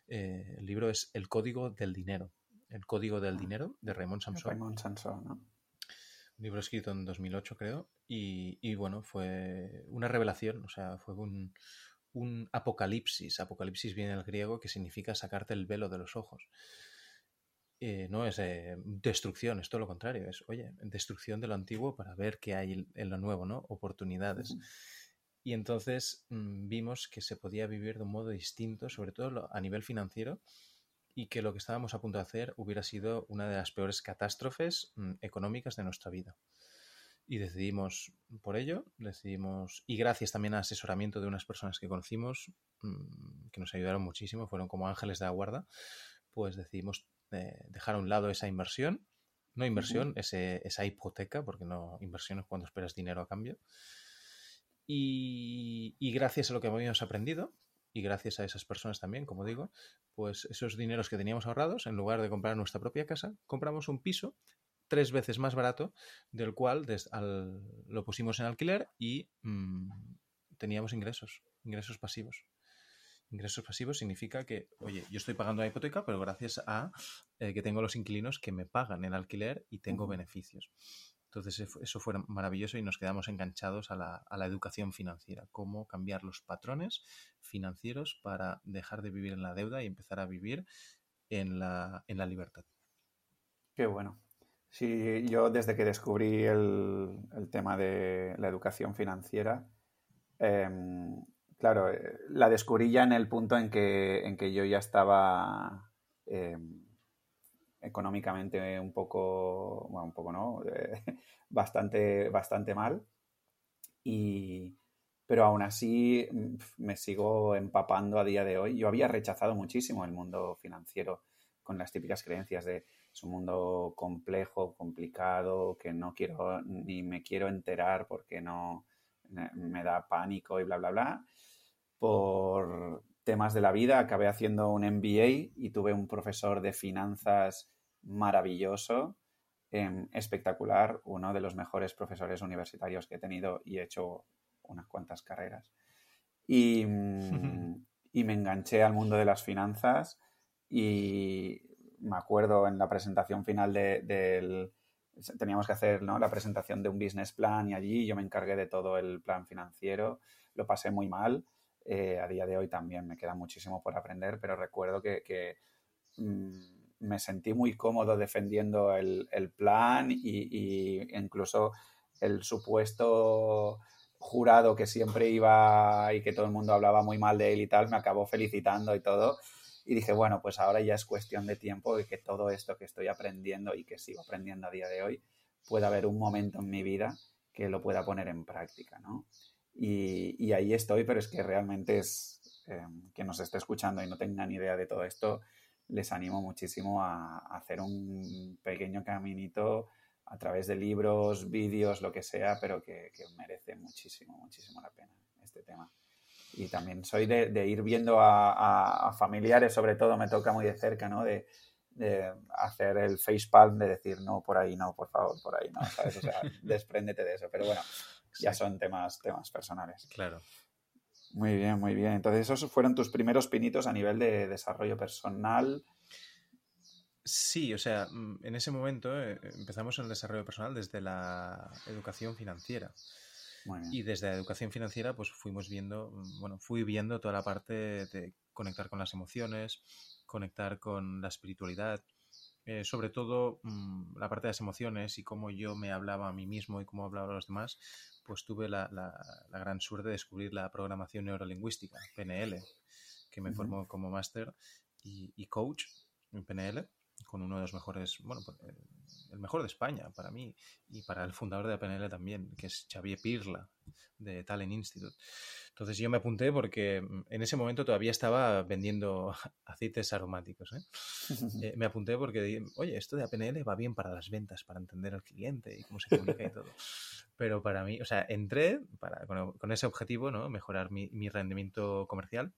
el libro es El Código del Dinero el Código del ah, Dinero de Raymond Samson. Raymond Samson, ¿no? Un libro escrito en 2008, creo. Y, bueno, fue una revelación, o sea, fue un, apocalipsis. Apocalipsis viene del griego que significa sacarte el velo de los ojos. Eh, no es eh, destrucción, es todo lo contrario. Es, oye, destrucción de lo antiguo para ver qué hay en lo nuevo, ¿no? Oportunidades. Y entonces mm, vimos que se podía vivir de un modo distinto, sobre todo a nivel financiero, y que lo que estábamos a punto de hacer hubiera sido una de las peores catástrofes mm, económicas de nuestra vida. Y decidimos por ello, decidimos, y gracias también al asesoramiento de unas personas que conocimos, mm, que nos ayudaron muchísimo, fueron como ángeles de la guarda, pues decidimos eh, dejar a un lado esa inversión, no inversión, esa hipoteca, porque no inversión es cuando esperas dinero a cambio. Y, y gracias a lo que habíamos aprendido, y gracias a esas personas también, como digo, pues esos dineros que teníamos ahorrados, en lugar de comprar nuestra propia casa, compramos un piso tres veces más barato, del cual lo pusimos en alquiler y mm, teníamos ingresos, ingresos pasivos. Ingresos pasivos significa que, oye, yo estoy pagando la hipoteca, pero gracias a eh, que tengo los inquilinos que me pagan el alquiler y tengo beneficios. Entonces eso fue maravilloso y nos quedamos enganchados a la, educación financiera, cómo cambiar los patrones financieros para dejar de vivir en la deuda y empezar a vivir en la, libertad. Qué bueno. Sí, yo desde que descubrí el, tema de la educación financiera, em, claro, eh, la descubrí ya en el punto en que, en que yo ya estaba em, económicamente un poco, un poco no, bastante, bastante mal. Y, pero aún así me sigo empapando a día de hoy. Yo había rechazado muchísimo el mundo financiero con las típicas creencias de es un mundo complejo, complicado, que no quiero ni me quiero enterar porque no me da pánico y bla, bla, bla. Por temas de la vida acabé haciendo un MBA y tuve un profesor de finanzas maravilloso, em, espectacular, uno de los mejores profesores universitarios que he tenido y he hecho unas cuantas carreras. Y, y me enganché al mundo de las finanzas y me acuerdo en la presentación final del... Teníamos que hacer ¿no? la presentación de un business plan y allí yo me encargué de todo el plan financiero. Lo pasé muy mal. Eh, a día de hoy también me queda muchísimo por aprender, pero recuerdo que, mm, me sentí muy cómodo defendiendo el, plan y, incluso el supuesto jurado que siempre iba y que todo el mundo hablaba muy mal de él y tal, me acabó felicitando y todo. Y dije, bueno, pues ahora ya es cuestión de tiempo de que todo esto que estoy aprendiendo y que sigo aprendiendo a día de hoy, pueda haber un momento en mi vida que lo pueda poner en práctica, ¿no? Y, ahí estoy, pero es que realmente es eh, que nos esté escuchando y no tenga ni idea de todo esto, les animo muchísimo a, hacer un pequeño caminito a través de libros, vídeos, lo que sea, pero que, merece muchísimo, muchísimo la pena este tema. Y también soy de, ir viendo a, familiares, sobre todo me toca muy de cerca, ¿no? De, de hacer el facepalm de decir, no, por ahí no, por favor, por ahí no, ¿sabes? O sea, despréndete de eso. Pero bueno, ya son temas, temas personales. Claro. Muy bien, muy bien. Entonces, esos fueron tus primeros pinitos a nivel de desarrollo personal. Sí, o sea, mm, en ese momento eh, empezamos el desarrollo personal desde la educación financiera. Y desde la educación financiera, pues fuimos viendo, mm, bueno, fui viendo toda la parte de conectar con las emociones, conectar con la espiritualidad, eh, sobre todo mm, la parte de las emociones y cómo yo me hablaba a mí mismo y cómo hablaba a los demás, pues tuve la, gran suerte de descubrir la programación neurolingüística, PNL, que me formó como máster y, y, coach en PNL, con uno de los mejores, bueno, pues, eh, el mejor de España para mí y para el fundador de PNL también, que es Xavier Pirla, de Talent Institute. Entonces yo me apunté porque mm, en ese momento todavía estaba vendiendo aceites aromáticos. ¿eh? Eh, me apunté porque, oye, esto de PNL va bien para las ventas, para entender al cliente y cómo se comunica y todo. Pero para mí, o sea, entré para, con, ese objetivo, ¿no? Mejorar mi, mi rendimiento comercial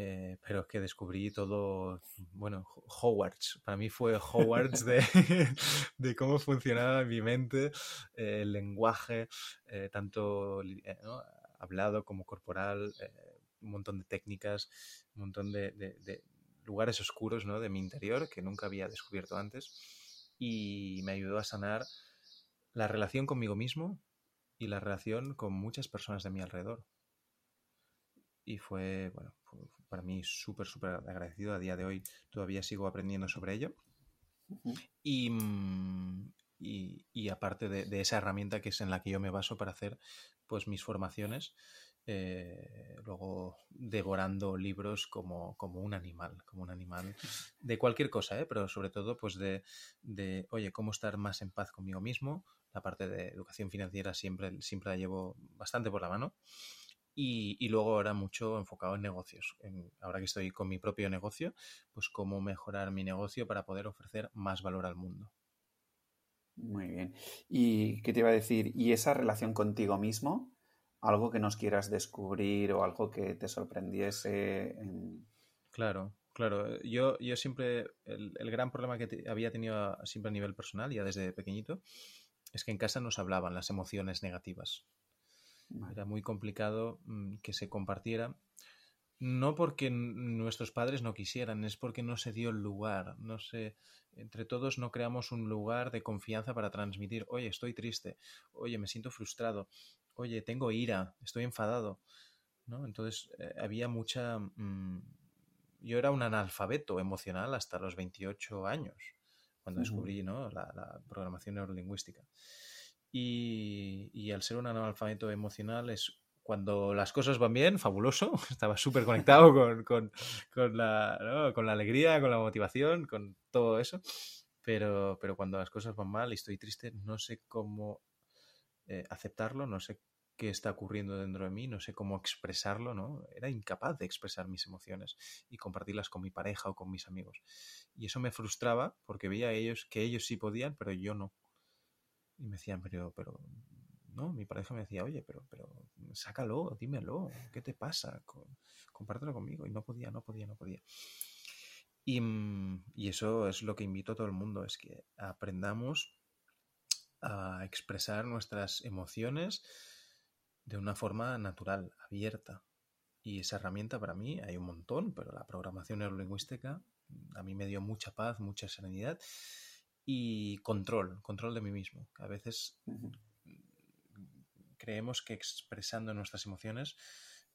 eh, pero es que descubrí todo, bueno, Hogwarts. Para mí fue Hogwarts de, de cómo funcionaba mi mente, eh, el lenguaje, eh, tanto hablado como corporal, un montón de técnicas, un montón de, de, lugares oscuros ¿no? de mi interior que nunca había descubierto antes. Y me ayudó a sanar la relación conmigo mismo y la relación con muchas personas de mi alrededor. Y fue, bueno, para mí súper, súper agradecido. A día de hoy todavía sigo aprendiendo sobre ello. Mm, y, y, aparte de, esa herramienta que es en la que yo me baso para hacer pues mis formaciones, eh, luego devorando libros como, como, un animal, como un animal de cualquier cosa, ¿eh? pero sobre todo pues de, de, oye, cómo estar más en paz conmigo mismo. La parte de educación financiera siempre, siempre la llevo bastante por la mano. Y, luego ahora mucho enfocado en negocios. ahora que estoy con mi propio negocio, pues cómo mejorar mi negocio para poder ofrecer más valor al mundo. Muy bien. ¿Y qué te iba a decir? ¿Y esa relación contigo mismo? ¿Algo que nos quieras descubrir o algo que te sorprendiese? Claro, claro. Yo, yo siempre, el, gran problema que había tenido siempre a nivel personal, ya desde pequeñito, es que en casa nos hablaban las emociones negativas. Era muy complicado mm, que se compartiera. No porque nuestros padres no quisieran, es porque no se dio el lugar. No sé, entre todos no creamos un lugar de confianza para transmitir, oye, estoy triste, oye, me siento frustrado, oye, tengo ira, estoy enfadado. ¿no? Entonces eh, había mucha... Mm, yo era un analfabeto emocional hasta los 28 años, cuando descubrí ¿no? la, la programación neurolingüística. Y, al ser un analfabeto emocional es cuando las cosas van bien, fabuloso. Estaba súper conectado con, la, con la alegría, con la motivación, con todo eso. Pero, pero cuando las cosas van mal y estoy triste, no sé cómo eh, aceptarlo, no sé qué está ocurriendo dentro de mí, no sé cómo expresarlo, ¿no? Era incapaz de expresar mis emociones y compartirlas con mi pareja o con mis amigos. Y eso me frustraba porque veía a ellos que ellos sí podían, pero yo no. Y me decían, pero, pero, no, mi pareja me decía, oye, pero, pero, sácalo, dímelo, ¿qué te pasa? Compártelo conmigo. Y no podía, no podía, no podía. Y, mm, y, eso es lo que invito a todo el mundo, es que aprendamos a expresar nuestras emociones de una forma natural, abierta. Y esa herramienta para mí hay un montón, pero la programación neurolingüística a mí me dio mucha paz, mucha serenidad y control, control de mí mismo. A veces creemos que expresando nuestras emociones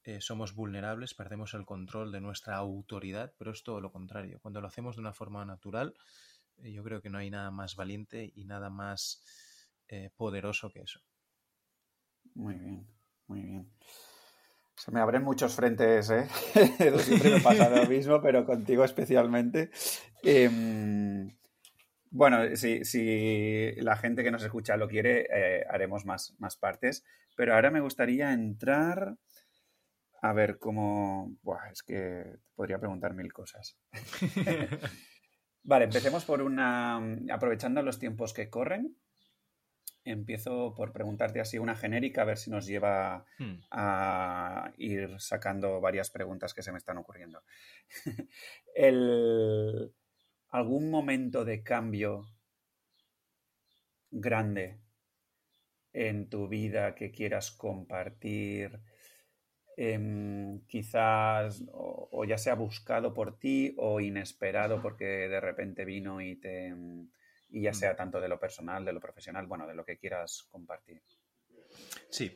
eh, somos vulnerables, perdemos el control de nuestra autoridad, pero es todo lo contrario. Cuando lo hacemos de una forma natural, eh, yo creo que no hay nada más valiente y nada más eh, poderoso que eso. Muy bien, muy bien. Se me abren muchos frentes, ¿eh? Siempre me pasa lo mismo, pero contigo especialmente. Em, bueno, si, la gente que nos escucha lo quiere, eh, haremos más, más partes. Pero ahora me gustaría entrar a ver cómo... Buah, es que podría preguntar mil cosas. vale, empecemos por una... Aprovechando los tiempos que corren, empiezo por preguntarte así una genérica, a ver si nos lleva hmm. a ir sacando varias preguntas que se me están ocurriendo. El algún momento de cambio grande en tu vida que quieras compartir, em, quizás o, ya sea buscado por ti o inesperado porque de repente vino y te y ya sea tanto de lo personal, de lo profesional, bueno, de lo que quieras compartir. Sí,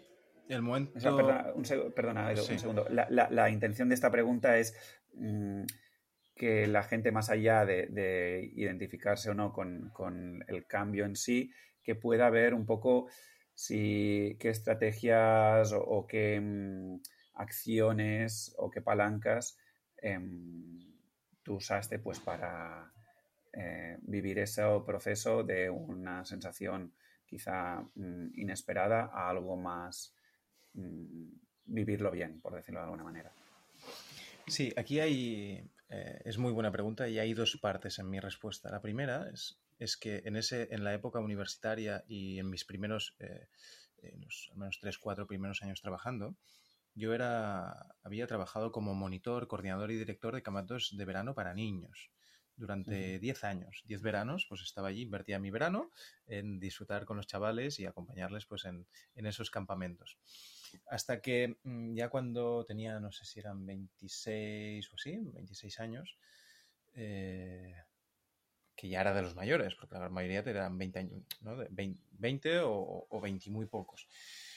el momento... perdona, un, segundo. La, intención de esta pregunta es mm, que la gente, más allá de, identificarse o no con, el cambio en sí, que pueda ver un poco si qué estrategias o, qué mm, acciones o qué palancas em, tú usaste pues para eh, vivir ese proceso de una sensación quizá mm, inesperada a algo más mm, vivirlo bien, por decirlo de alguna manera. Sí, aquí hay, eh, es muy buena pregunta y hay dos partes en mi respuesta. La primera es, es que en, ese, en la época universitaria y en mis primeros, eh, en los, al menos tres, cuatro primeros años trabajando, yo era, había trabajado como monitor, coordinador y director de campamentos de verano para niños durante 10 años, 10 veranos, pues estaba allí, invertía mi verano en disfrutar con los chavales y acompañarles pues en, esos campamentos. Hasta que mm, ya cuando tenía, no sé si eran 26 o así, 26 años, eh, que ya era de los mayores, porque la mayoría eran 20 años, ¿no? 20, o, o 20 muy pocos.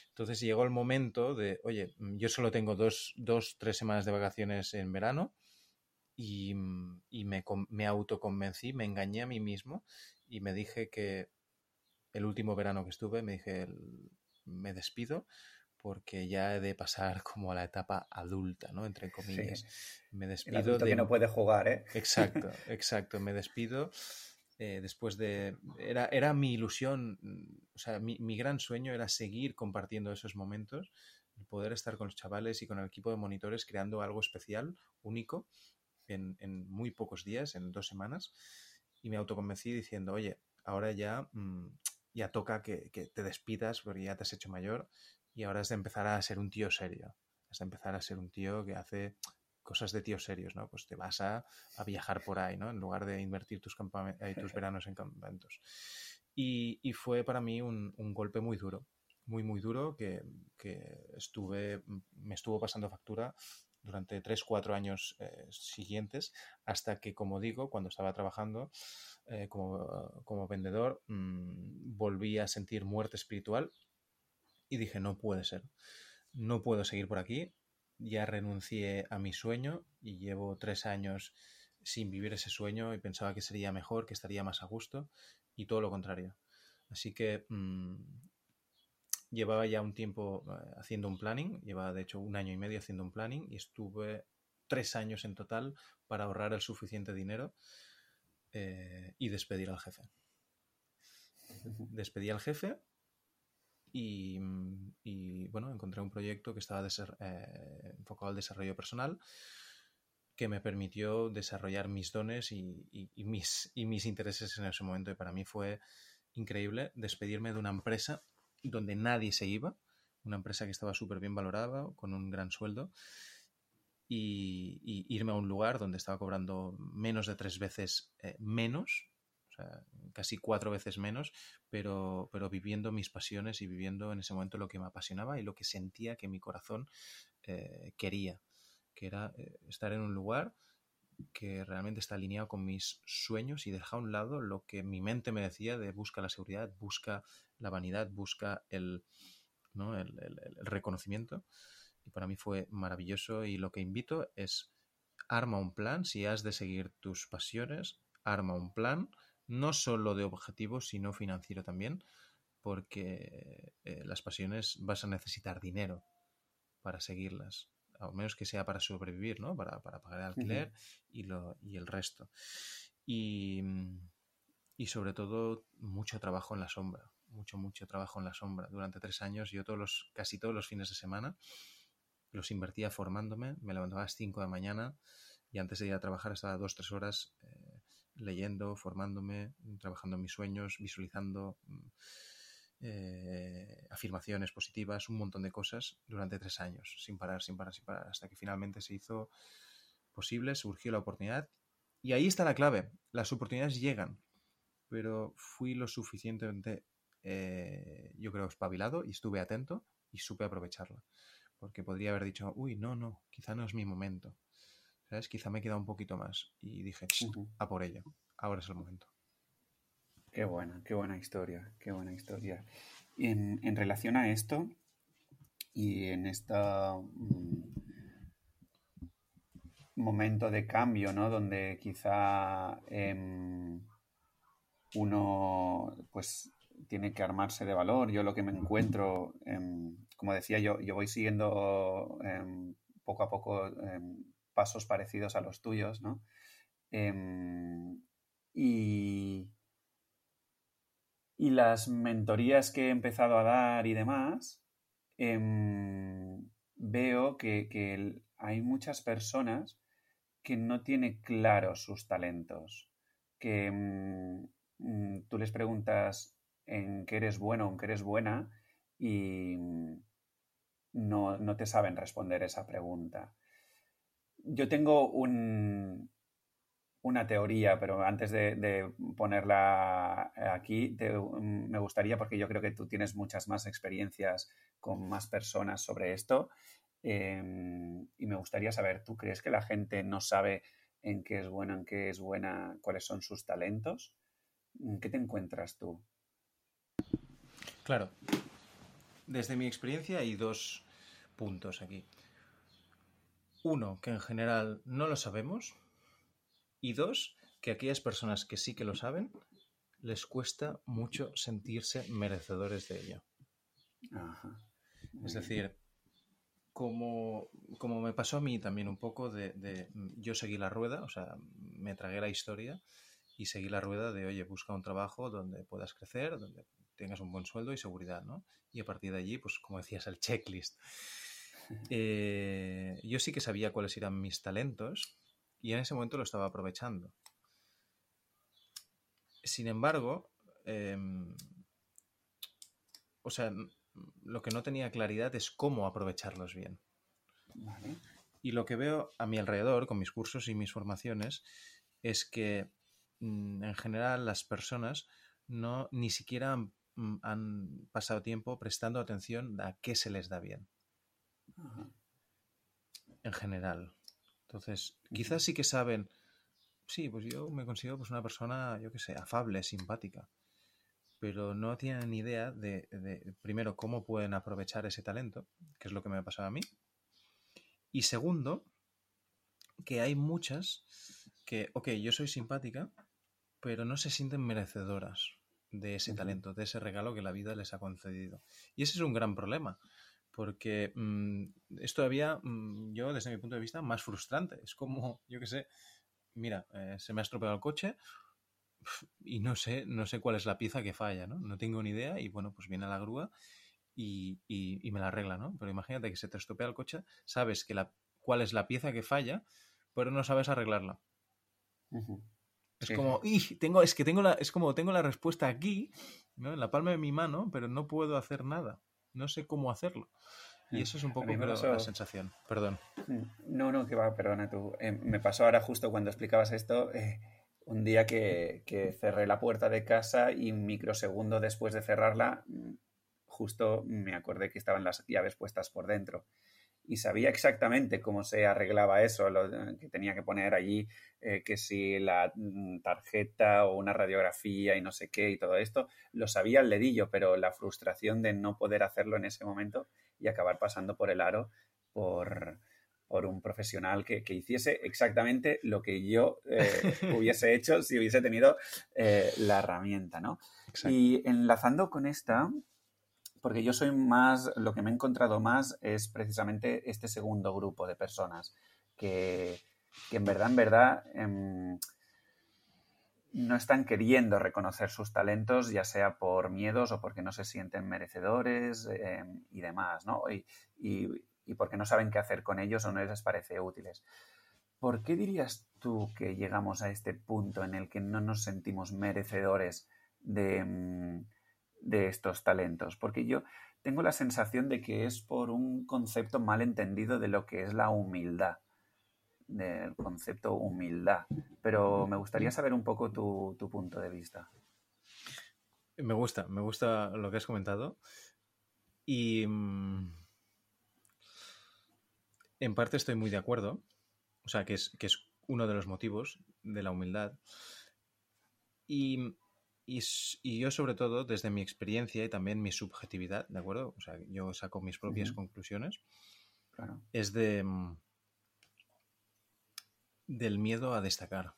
Entonces llegó el momento de, oye, mm, yo solo tengo dos, dos, tres semanas de vacaciones en verano, y, mm, me, me autoconvencí, me engañé a mí mismo y me dije que el último verano que estuve, me dije, me despido porque ya he de pasar como a la etapa adulta, ¿no? Entre comillas. Me despido de... que no puede jugar, ¿eh? Exacto, exacto. Me despido eh, después de... Era, era mi ilusión, o sea, mi, mi, gran sueño era seguir compartiendo esos momentos, poder estar con los chavales y con el equipo de monitores creando algo especial, único, en, muy pocos días, en dos semanas, y me autoconvencí diciendo, oye, ahora ya, mm, ya toca que, te despidas porque ya te has hecho mayor y ahora has de empezar a ser un tío serio. Has de empezar a ser un tío que hace cosas de tíos serios, ¿no? Pues te vas a, viajar por ahí, ¿no? En lugar de invertir tus, eh, tus veranos en campamentos. Y, fue para mí un, golpe muy duro, muy, muy duro, que, que, estuve, me estuvo pasando factura durante tres, cuatro años eh, siguientes, hasta que, como digo, cuando estaba trabajando eh, como, vendedor, mm, volví a sentir muerte espiritual y dije, no puede ser, no puedo seguir por aquí, ya renuncié a mi sueño y llevo tres años sin vivir ese sueño y pensaba que sería mejor, que estaría más a gusto y todo lo contrario. Así que mm, llevaba ya un tiempo eh, haciendo un planning, llevaba de hecho un año y medio haciendo un planning y estuve tres años en total para ahorrar el suficiente dinero eh, y despedir al jefe. Despedí al jefe y, bueno, encontré un proyecto que estaba eh, enfocado al desarrollo personal que me permitió desarrollar mis dones y, mis, intereses en ese momento. Y para mí fue increíble despedirme de una empresa donde nadie se iba, una empresa que estaba súper bien valorada, con un gran sueldo, y, irme a un lugar donde estaba cobrando menos de tres veces eh, menos, casi cuatro veces menos, pero, pero viviendo mis pasiones y viviendo en ese momento lo que me apasionaba y lo que sentía que mi corazón eh, quería, que era eh, estar en un lugar que realmente está alineado con mis sueños y deja a un lado lo que mi mente me decía de busca la seguridad, busca la vanidad, busca el, el, reconocimiento. Y para mí fue maravilloso y lo que invito es arma un plan, si has de seguir tus pasiones, arma un plan, no solo de objetivos, sino financiero también, porque eh, las pasiones vas a necesitar dinero para seguirlas, al menos que sea para sobrevivir, ¿no? Para, pagar el alquiler y, lo, y el resto. Y, y sobre todo mucho trabajo en la sombra, mucho, mucho trabajo en la sombra. Durante tres años, yo todos los, casi todos los fines de semana los invertía formándome, me levantaba a las 5 de la mañana y antes de ir a trabajar estaba dos, tres horas eh, leyendo, formándome, trabajando en mis sueños, visualizando mm, eh, afirmaciones positivas, un montón de cosas durante tres años, sin parar, sin parar, sin parar, hasta que finalmente se hizo posible, surgió la oportunidad Y ahí está la clave. Las oportunidades llegan, pero fui lo suficientemente, eh, yo creo, espabilado y estuve atento y supe aprovecharla. Porque podría haber dicho, uy, no, no, quizá no es mi momento. ¿Sabes? Quizá me he quedado un poquito más. Y dije, a por ello. Ahora es el momento. Qué buena, qué buena historia, qué buena historia. En, en relación a esto y en este momento de cambio, ¿no? Donde quizá em, uno pues tiene que armarse de valor. Yo lo que me encuentro, em, como decía yo, yo voy siguiendo em, poco a poco pasos parecidos a los tuyos, ¿no? y, y las mentorías que he empezado a dar y demás, veo que, hay muchas personas que no tienen claros sus talentos, que mm, mm, tú les preguntas en qué eres bueno o en qué eres buena y mm, no, te saben responder esa pregunta. Yo tengo una teoría, pero antes de, ponerla aquí, me gustaría, porque yo creo que tú tienes muchas más experiencias con más personas sobre esto, Em, y me gustaría saber, ¿tú crees que la gente no sabe en qué es buena, en qué es buena, cuáles son sus talentos? ¿En qué te encuentras tú? Claro. Desde mi experiencia hay dos puntos aquí. Uno, que en general no lo sabemos. Y dos, que aquellas personas que sí que lo saben, les cuesta mucho sentirse merecedores de ello. Es decir, como, como me pasó a mí también un poco de, mm, yo seguí la rueda, o sea, me tragué la historia y seguí la rueda de, oye, busca un trabajo donde puedas crecer, donde tengas un buen sueldo y seguridad, ¿no? Y a partir de allí, pues como decías, el checklist. Eh, yo sí que sabía cuáles eran mis talentos y en ese momento lo estaba aprovechando. Sin embargo, em, o sea, lo que no tenía claridad es cómo aprovecharlos bien. Y lo que veo a mi alrededor, con mis cursos y mis formaciones, es que mm, en general las personas no ni siquiera mm, han, pasado tiempo prestando atención a qué se les da bien. En general. Entonces, quizás sí que saben, sí, pues yo me considero pues una persona, yo qué sé, afable, simpática pero no tienen idea de, primero, cómo pueden aprovechar ese talento, que es lo que me ha pasado a mí. Y segundo, que hay muchas que, ok, yo soy simpática, pero no se sienten merecedoras de ese talento, de ese regalo que la vida les ha concedido. Y ese es un gran problema, porque mm, es todavía, mm, yo desde mi punto de vista, más frustrante. Es como, yo qué sé, mira, eh, se me ha estropeado el coche, y no sé, no sé cuál es la pieza que falla, ¿no? No tengo ni idea y bueno, pues viene la grúa y, y, me la arregla, ¿no? Pero imagínate que se te estropea el coche, sabes que la, cuál es la pieza que falla, pero no sabes arreglarla. Es como, tengo, es que tengo la, es como tengo la respuesta aquí, ¿no? En la palma de mi mano, pero no puedo hacer nada. No sé cómo hacerlo. Y mm. eso es un poco la sensación. Perdón. Mm. No, no, que va, perdona tú. Eh, me pasó ahora justo cuando explicabas esto. Eh, un día que, cerré la puerta de casa y un microsegundo después de cerrarla, justo me acordé que estaban las llaves puestas por dentro. Y sabía exactamente cómo se arreglaba eso, lo que tenía que poner allí, eh, que si la mm, tarjeta o una radiografía y no sé qué y todo esto, lo sabía al dedillo, pero la frustración de no poder hacerlo en ese momento y acabar pasando por el aro por, por un profesional que, hiciese exactamente lo que yo eh, hubiese hecho si hubiese tenido eh, la herramienta, ¿no? Y enlazando con esta, porque yo soy más, lo que me he encontrado más es precisamente este segundo grupo de personas que, en verdad, en verdad, em, no están queriendo reconocer sus talentos, ya sea por miedos o porque no se sienten merecedores em, y demás, ¿no? y, y porque no saben qué hacer con ellos o no les parece útiles. ¿Por qué dirías tú que llegamos a este punto en el que no nos sentimos merecedores de, mm, de estos talentos? Porque yo tengo la sensación de que es por un concepto mal entendido de lo que es la humildad. del concepto humildad, pero me gustaría saber un poco tu, punto de vista. Me gusta, me gusta lo que has comentado. Y mm, en parte estoy muy de acuerdo. O sea, que es, que es uno de los motivos de la humildad. Y, yo, sobre todo, desde mi experiencia y también mi subjetividad, ¿de acuerdo? O sea, yo saco mis propias conclusiones. Es de. Mm, del miedo a destacar.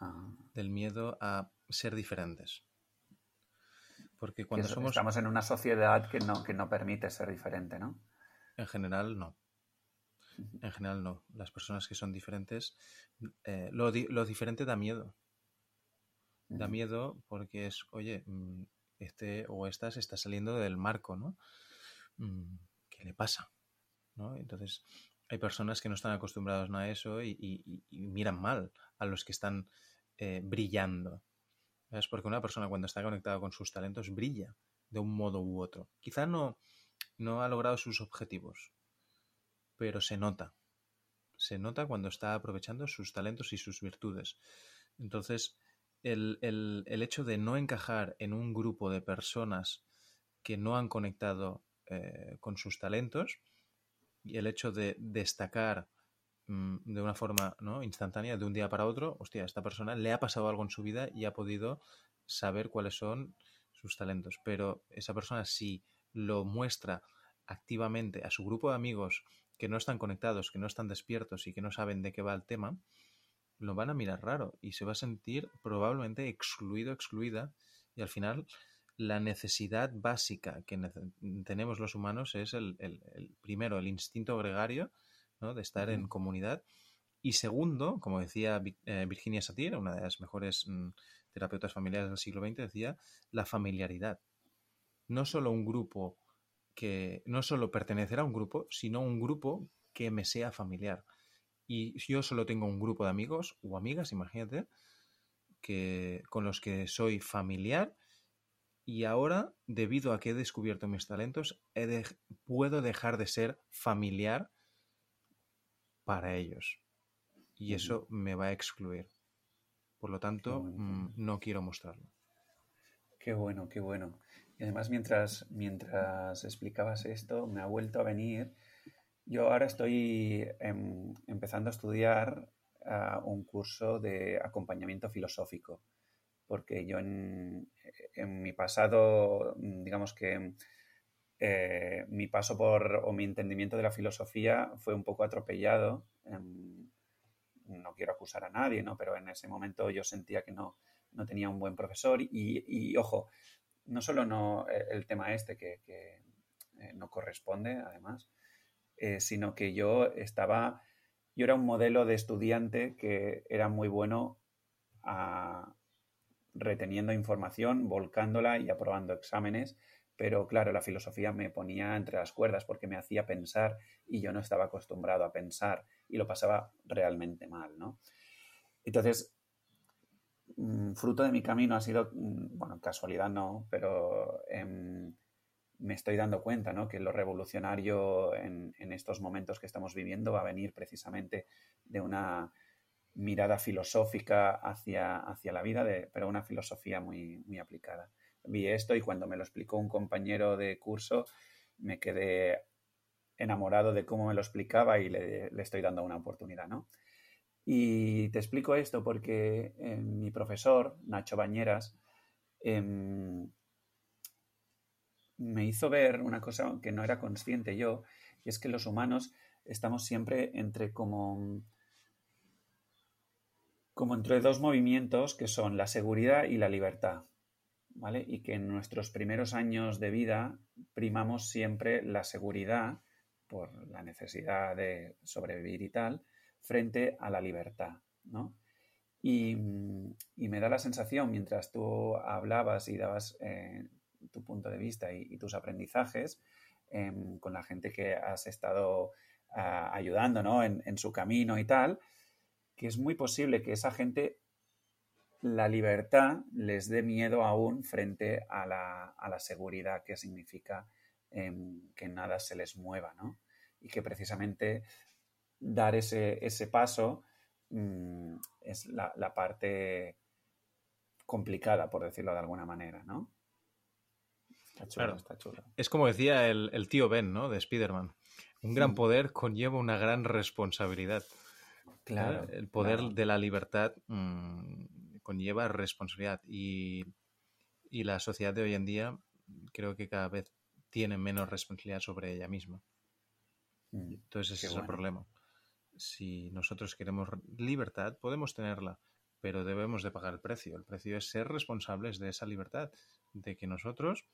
Ah. Del miedo a ser diferentes. Porque cuando somos. Estamos en una sociedad que no, que no permite ser diferente, ¿no? En general, no. En general, no. Las personas que son diferentes. Eh, lo, diferente da miedo. Da miedo porque es, oye, mm, este o esta se está saliendo del marco, ¿no? Mm, ¿Qué le pasa? ¿No? Entonces, hay personas que no están acostumbradas a eso y, miran mal a los que están eh, brillando. Es porque una persona cuando está conectada con sus talentos brilla de un modo u otro. Quizá no, no ha logrado sus objetivos, pero se nota. Se nota cuando está aprovechando sus talentos y sus virtudes. Entonces, el, hecho de no encajar en un grupo de personas que no han conectado eh, con sus talentos y el hecho de destacar mm, de una forma ¿no? instantánea, de un día para otro, hostia, a esta persona le ha pasado algo en su vida y ha podido saber cuáles son sus talentos. Pero esa persona si lo muestra activamente a su grupo de amigos que no están conectados, que no están despiertos y que no saben de qué va el tema, lo van a mirar raro y se va a sentir probablemente excluido, excluida y al final la necesidad básica que tenemos los humanos es el, primero, el instinto gregario, ¿no? de estar en comunidad. Y segundo, como decía eh, Virginia Satir, una de las mejores mm, terapeutas familiares del siglo XX, decía la familiaridad. No solo un grupo que, no solo pertenecer a un grupo, sino un grupo que me sea familiar. Y yo solo tengo un grupo de amigos o amigas, imagínate, que, con los que soy familiar y ahora, debido a que he descubierto mis talentos, puedo dejar de ser familiar para ellos. Y eso me va a excluir. Por lo tanto, mm, no quiero mostrarlo. Qué bueno, qué bueno. Y además, mientras, mientras explicabas esto, me ha vuelto a venir. Yo ahora estoy em, empezando a estudiar ah, un curso de acompañamiento filosófico porque yo en, mi pasado, digamos que eh, mi paso por o mi entendimiento de la filosofía fue un poco atropellado. no quiero acusar a nadie, ¿no? pero en ese momento yo sentía que no, no tenía un buen profesor y, ojo, no solo no eh, el tema este que, eh, no corresponde, además, sino que yo estaba, yo era un modelo de estudiante que era muy bueno a, reteniendo información, volcándola y aprobando exámenes, pero claro, la filosofía me ponía entre las cuerdas porque me hacía pensar y yo no estaba acostumbrado a pensar y lo pasaba realmente mal, ¿no? Entonces, mm, fruto de mi camino ha sido, mm, bueno, casualidad no, pero em, me estoy dando cuenta, ¿no? Que lo revolucionario en, estos momentos que estamos viviendo va a venir precisamente de una mirada filosófica hacia, hacia la vida, pero una filosofía muy, muy aplicada. Vi esto y cuando me lo explicó un compañero de curso me quedé enamorado de cómo me lo explicaba y le, estoy dando una oportunidad, ¿no? Y te explico esto porque eh, mi profesor, Nacho Bañeras, em, me hizo ver una cosa que no era consciente yo, y es que los humanos estamos siempre entre como como entre dos movimientos que son la seguridad y la libertad. ¿Vale? Y que en nuestros primeros años de vida primamos siempre la seguridad por la necesidad de sobrevivir y tal, frente a la libertad, ¿no? Y, me da la sensación, mientras tú hablabas y dabas eh, tu punto de vista y, tus aprendizajes em, con la gente que has estado ah, ayudando ¿no? en, su camino y tal, que es muy posible que esa gente la libertad les dé miedo aún frente a la, seguridad que significa em, que nada se les mueva, ¿no? Y que precisamente dar ese, ese paso mm, es la, parte complicada, por decirlo de alguna manera, ¿no? Está chulo, está chulo. Es como decía el, tío Ben, ¿no? De Spider-Man. Un gran poder conlleva una gran responsabilidad. Claro. El poder de la libertad mm, conlleva responsabilidad. Y, y la sociedad de hoy en día creo que cada vez tiene menos responsabilidad sobre ella misma. Mm, Entonces ese es el problema. Si nosotros queremos libertad, podemos tenerla, pero debemos de pagar el precio. El precio es ser responsables de esa libertad, de que nosotros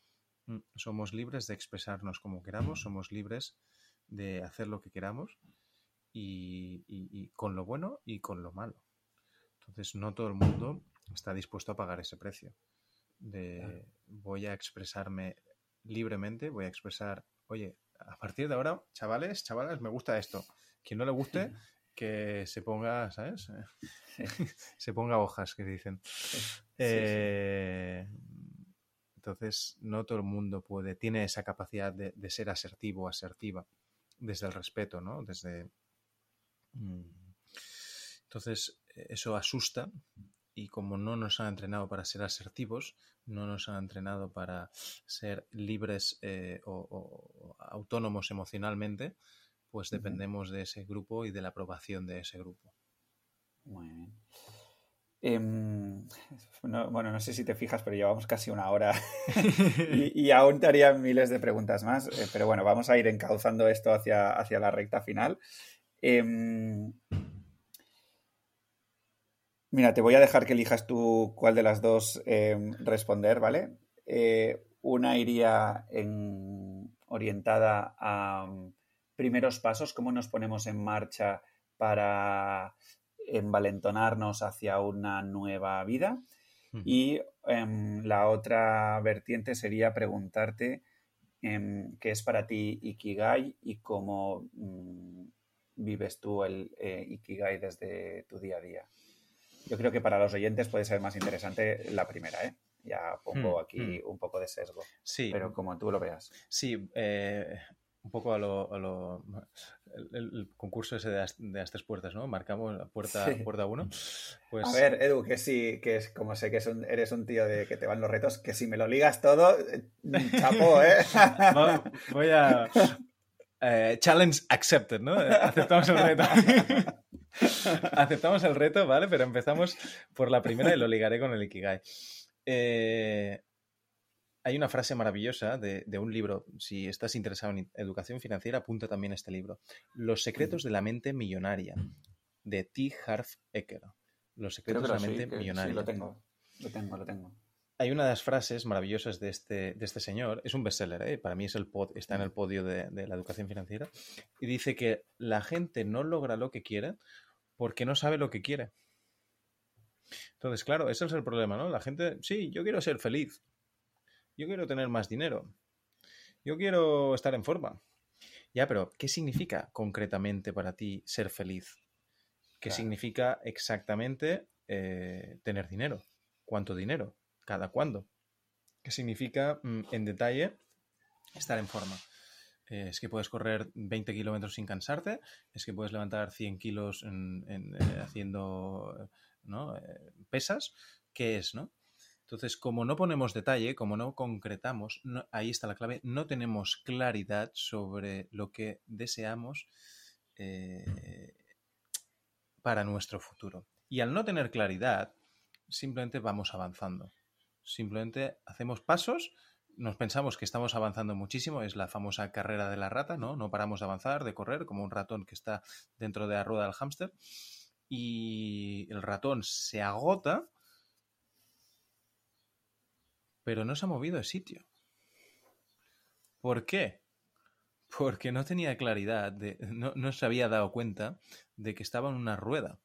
somos libres de expresarnos como queramos, somos libres de hacer lo que queramos y, con lo bueno y con lo malo. Entonces no todo el mundo está dispuesto a pagar ese precio. De voy a expresarme libremente, voy a expresar, oye, a partir de ahora, chavales, chavalas, me gusta esto. Quien no le guste, que se ponga, ¿sabes? se ponga hojas, que dicen. Eh, entonces, no todo el mundo puede, tiene esa capacidad de, ser asertivo, asertiva, desde el respeto, ¿no? Desde. Mm, entonces, eso asusta y como no nos han entrenado para ser asertivos, no nos han entrenado para ser libres eh, o, autónomos emocionalmente, pues dependemos de ese grupo y de la aprobación de ese grupo. Muy bien. Em, bueno, no sé si te fijas, pero llevamos casi una hora y, aún te haría miles de preguntas más, eh, pero bueno, vamos a ir encauzando esto hacia, hacia la recta final. Em, Mira, te voy a dejar que elijas tú cuál de las dos em, responder, ¿vale? Eh, una iría orientada a mm, primeros pasos, cómo nos ponemos en marcha para envalentonarnos hacia una nueva vida. Y em, la otra vertiente sería preguntarte em, qué es para ti Ikigai y cómo mm, vives tú el eh, Ikigai desde tu día a día. Yo creo que para los oyentes puede ser más interesante la primera, ¿eh? Ya pongo hmm, aquí hmm. un poco de sesgo. Sí. Pero como tú lo veas. Sí, eh, un poco a lo. El, concurso ese de las, tres puertas, ¿no? Marcamos la puerta, puerta uno. Pues... A ver, Edu, que sí, que es como sé que eres un tío de que te van los retos, que si me lo ligas todo, eh, chapo, ¿eh? Voy a. Eh, challenge accepted, ¿no? Aceptamos el reto. Aceptamos el reto, ¿vale? Pero empezamos por la primera y lo ligaré con el Ikigai. Eh, hay una frase maravillosa de, un libro. Si estás interesado en educación financiera, apunta también este libro. Los secretos de la mente millonaria, de T. Harv Eker. Los secretos de la mente millonaria. Sí, lo tengo, lo tengo, lo tengo. Hay una de las frases maravillosas de este, de este señor, es un bestseller, ¿eh? para mí es el pod, está en el podio de, de la educación financiera, y dice que la gente no logra lo que quiere porque no sabe lo que quiere. Entonces, claro, ese es el problema, ¿no? La gente, sí, yo quiero ser feliz. Yo quiero tener más dinero. Yo quiero estar en forma. Ya, pero ¿qué significa concretamente para ti ser feliz? ¿Qué significa exactamente eh, tener dinero? ¿Cuánto dinero? ¿Cada cuándo? ¿Qué significa mm, en detalle estar en forma? Eh, es que puedes correr 20 kilómetros sin cansarte, es que puedes levantar 100 kilos eh, haciendo eh, pesas, ¿qué es? ¿no? Entonces, como no ponemos detalle, como no concretamos, ahí está la clave, no tenemos claridad sobre lo que deseamos para nuestro futuro. Y al no tener claridad, simplemente vamos avanzando. Simplemente hacemos pasos, nos pensamos que estamos avanzando muchísimo, es la famosa carrera de la rata, ¿no? No paramos de avanzar, de correr, como un ratón que está dentro de la rueda del hámster. Y el ratón se agota, pero no se ha movido de sitio. ¿Por qué? Porque no tenía claridad, de, no, no se había dado cuenta de que estaba en una rueda.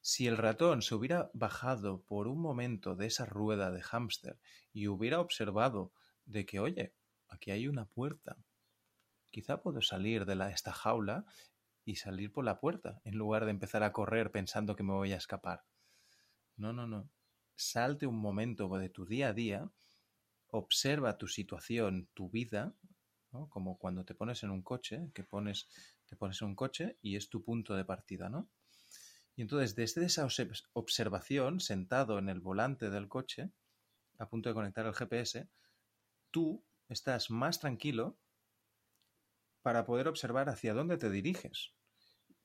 Si el ratón se hubiera bajado por un momento de esa rueda de hámster y hubiera observado de que, oye, aquí hay una puerta, quizá puedo salir de la, esta jaula y salir por la puerta, en lugar de empezar a correr pensando que me voy a escapar. No, no, no. Salte un momento de tu día a día, observa tu situación, tu vida. Como cuando te pones en un coche, que pones, te pones en un coche y es tu punto de partida, ¿no? Y entonces, desde esa observación, sentado en el volante del coche, a punto de conectar el GPS, tú estás más tranquilo para poder observar hacia dónde te diriges.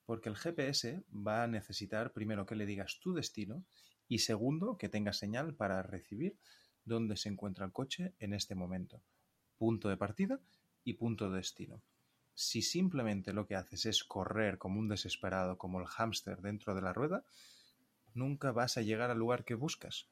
Porque el GPS va a necesitar primero que le digas tu destino y segundo que tenga señal para recibir dónde se encuentra el coche en este momento. Punto de partida y punto de destino. Si simplemente lo que haces es correr como un desesperado, como el hámster dentro de la rueda, nunca vas a llegar al lugar que buscas.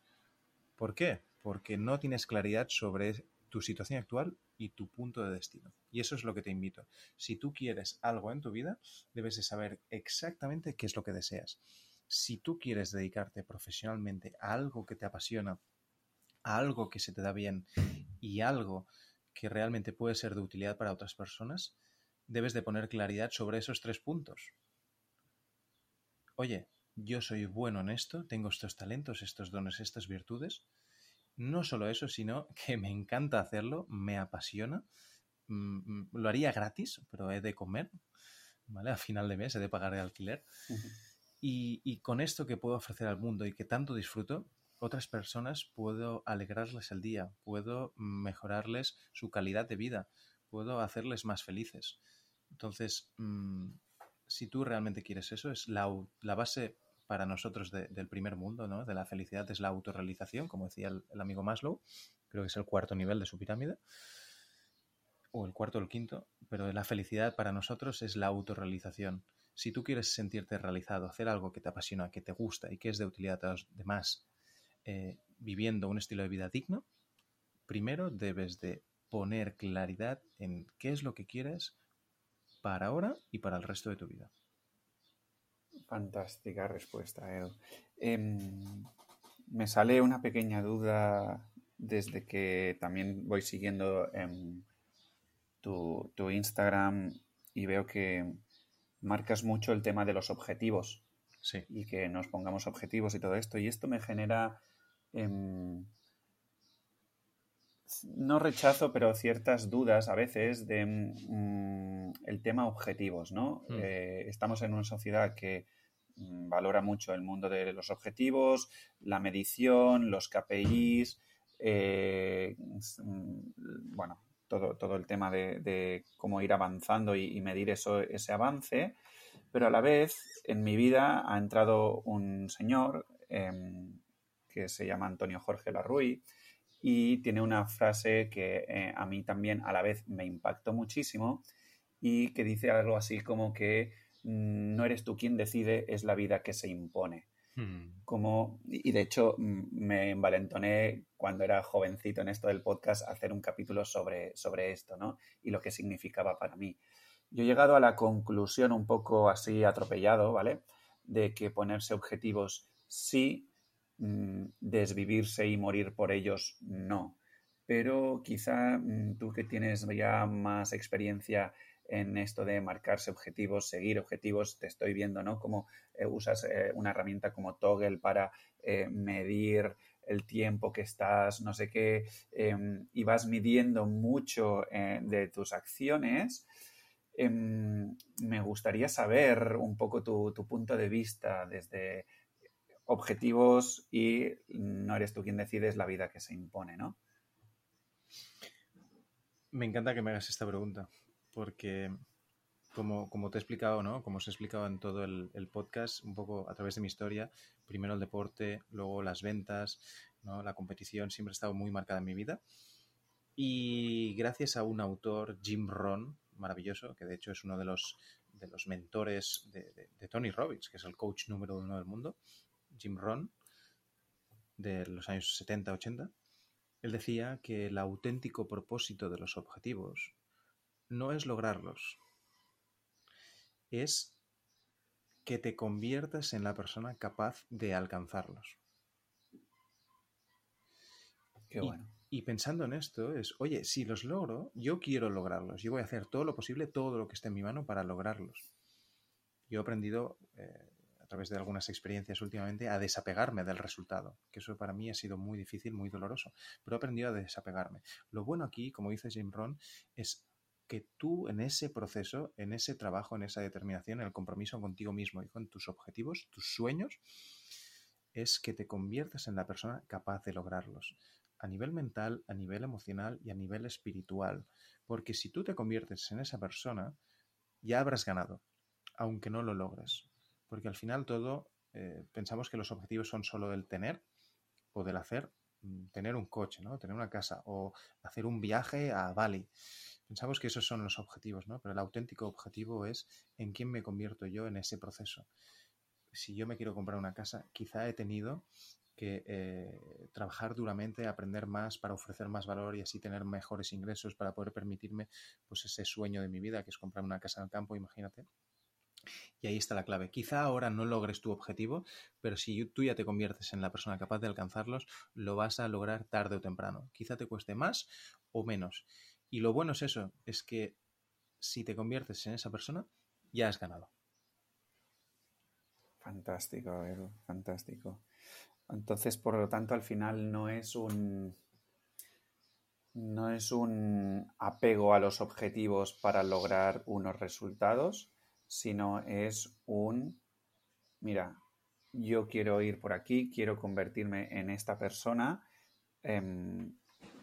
¿Por qué? Porque no tienes claridad sobre tu situación actual y tu punto de destino. Y eso es lo que te invito. Si tú quieres algo en tu vida, debes de saber exactamente qué es lo que deseas. Si tú quieres dedicarte profesionalmente a algo que te apasiona, a algo que se te da bien y algo que realmente puede ser de utilidad para otras personas, debes de poner claridad sobre esos tres puntos. Oye, yo soy bueno en esto, tengo estos talentos, estos dones, estas virtudes. No solo eso, sino que me encanta hacerlo, me apasiona. Mm, mm, lo haría gratis, pero he de comer, ¿vale? A final de mes he de pagar el alquiler. Y, con esto que puedo ofrecer al mundo y que tanto disfruto, otras personas puedo alegrarles el día, puedo mejorarles su calidad de vida, puedo hacerles más felices. Entonces, mm, si tú realmente quieres eso, es la, base para nosotros del primer mundo, ¿no? De la felicidad es la autorrealización, como decía el, amigo Maslow, creo que es el cuarto nivel de su pirámide, o el cuarto o el quinto, pero la felicidad para nosotros es la autorrealización. Si tú quieres sentirte realizado, hacer algo que te apasiona, que te gusta y que es de utilidad a los demás, eh, viviendo un estilo de vida digno, primero debes de poner claridad en qué es lo que quieres, para ahora y para el resto de tu vida. Fantástica respuesta, Edu. Em, me sale una pequeña duda desde que también voy siguiendo en tu, Instagram y veo que marcas mucho el tema de los objetivos. Sí. Y que nos pongamos objetivos y todo esto. Y esto me genera em, no rechazo, pero ciertas dudas a veces de mm, el tema objetivos, ¿no? Hmm. Eh, estamos en una sociedad que mm, valora mucho el mundo de los objetivos, la medición, los KPIs, eh, mm, bueno, todo, todo, el tema de, cómo ir avanzando y, medir eso, ese avance, pero a la vez en mi vida ha entrado un señor em, que se llama Antonio Jorge Larruy, y tiene una frase que eh, a mí también a la vez me impactó muchísimo y que dice algo así como que mm, no eres tú quien decide, es la vida que se impone. Hmm. Como, y de hecho mm, me envalentoné cuando era jovencito en esto del podcast hacer un capítulo sobre, sobre esto, ¿no? Y lo que significaba para mí. Yo he llegado a la conclusión un poco así atropellado, ¿vale? De que ponerse objetivos sí, Mm, desvivirse y morir por ellos, no. Pero quizá mm, tú que tienes ya más experiencia en esto de marcarse objetivos, seguir objetivos, te estoy viendo, ¿no? Como eh, usas eh, una herramienta como Toggle para eh, medir el tiempo que estás, no sé qué, em, y vas midiendo mucho de tus acciones. Em, me gustaría saber un poco tu, tu punto de vista desde objetivos y no eres tú quien decides la vida que se impone, ¿no? Me encanta que me hagas esta pregunta, porque como, como te he explicado, ¿no? Como os he explicado en todo el, podcast, un poco a través de mi historia, primero el deporte, luego las ventas, ¿no? La competición siempre ha estado muy marcada en mi vida. Y gracias a un autor, Jim Ron, maravilloso, que de hecho es uno de los, de los mentores de, de Tony Robbins, que es el coach número uno del mundo, Jim Rohn, de los años 70-80, él decía que el auténtico propósito de los objetivos no es lograrlos, es que te conviertas en la persona capaz de alcanzarlos. Qué bueno. Y, pensando en esto es, oye, si los logro, yo quiero lograrlos. Yo voy a hacer todo lo posible, todo lo que esté en mi mano para lograrlos. Yo he aprendido eh, a través de algunas experiencias últimamente, a desapegarme del resultado, que eso para mí ha sido muy difícil, muy doloroso, pero he aprendido a desapegarme. Lo bueno aquí, como dice Jim Ron, es que tú en ese proceso, en ese trabajo, en esa determinación, en el compromiso contigo mismo y con tus objetivos, tus sueños, es que te conviertas en la persona capaz de lograrlos, a nivel mental, a nivel emocional y a nivel espiritual. Porque si tú te conviertes en esa persona, ya habrás ganado, aunque no lo logres. Porque al final todo, eh, pensamos que los objetivos son solo del tener o del hacer, tener un coche, ¿no? tener una casa o hacer un viaje a Bali. Pensamos que esos son los objetivos, ¿no? Pero el auténtico objetivo es en quién me convierto yo en ese proceso. Si yo me quiero comprar una casa, quizá he tenido que eh, trabajar duramente, aprender más para ofrecer más valor y así tener mejores ingresos para poder permitirme pues ese sueño de mi vida que es comprar una casa en el campo, imagínate. Y ahí está la clave. Quizá ahora no logres tu objetivo, pero si tú ya te conviertes en la persona capaz de alcanzarlos, lo vas a lograr tarde o temprano. Quizá te cueste más o menos. Y lo bueno es eso, es que si te conviertes en esa persona, ya has ganado. Fantástico, Edu, fantástico. Entonces, por lo tanto, al final no es un no es un apego a los objetivos para lograr unos resultados, sino es un mira, yo quiero ir por aquí, quiero convertirme en esta persona. Em,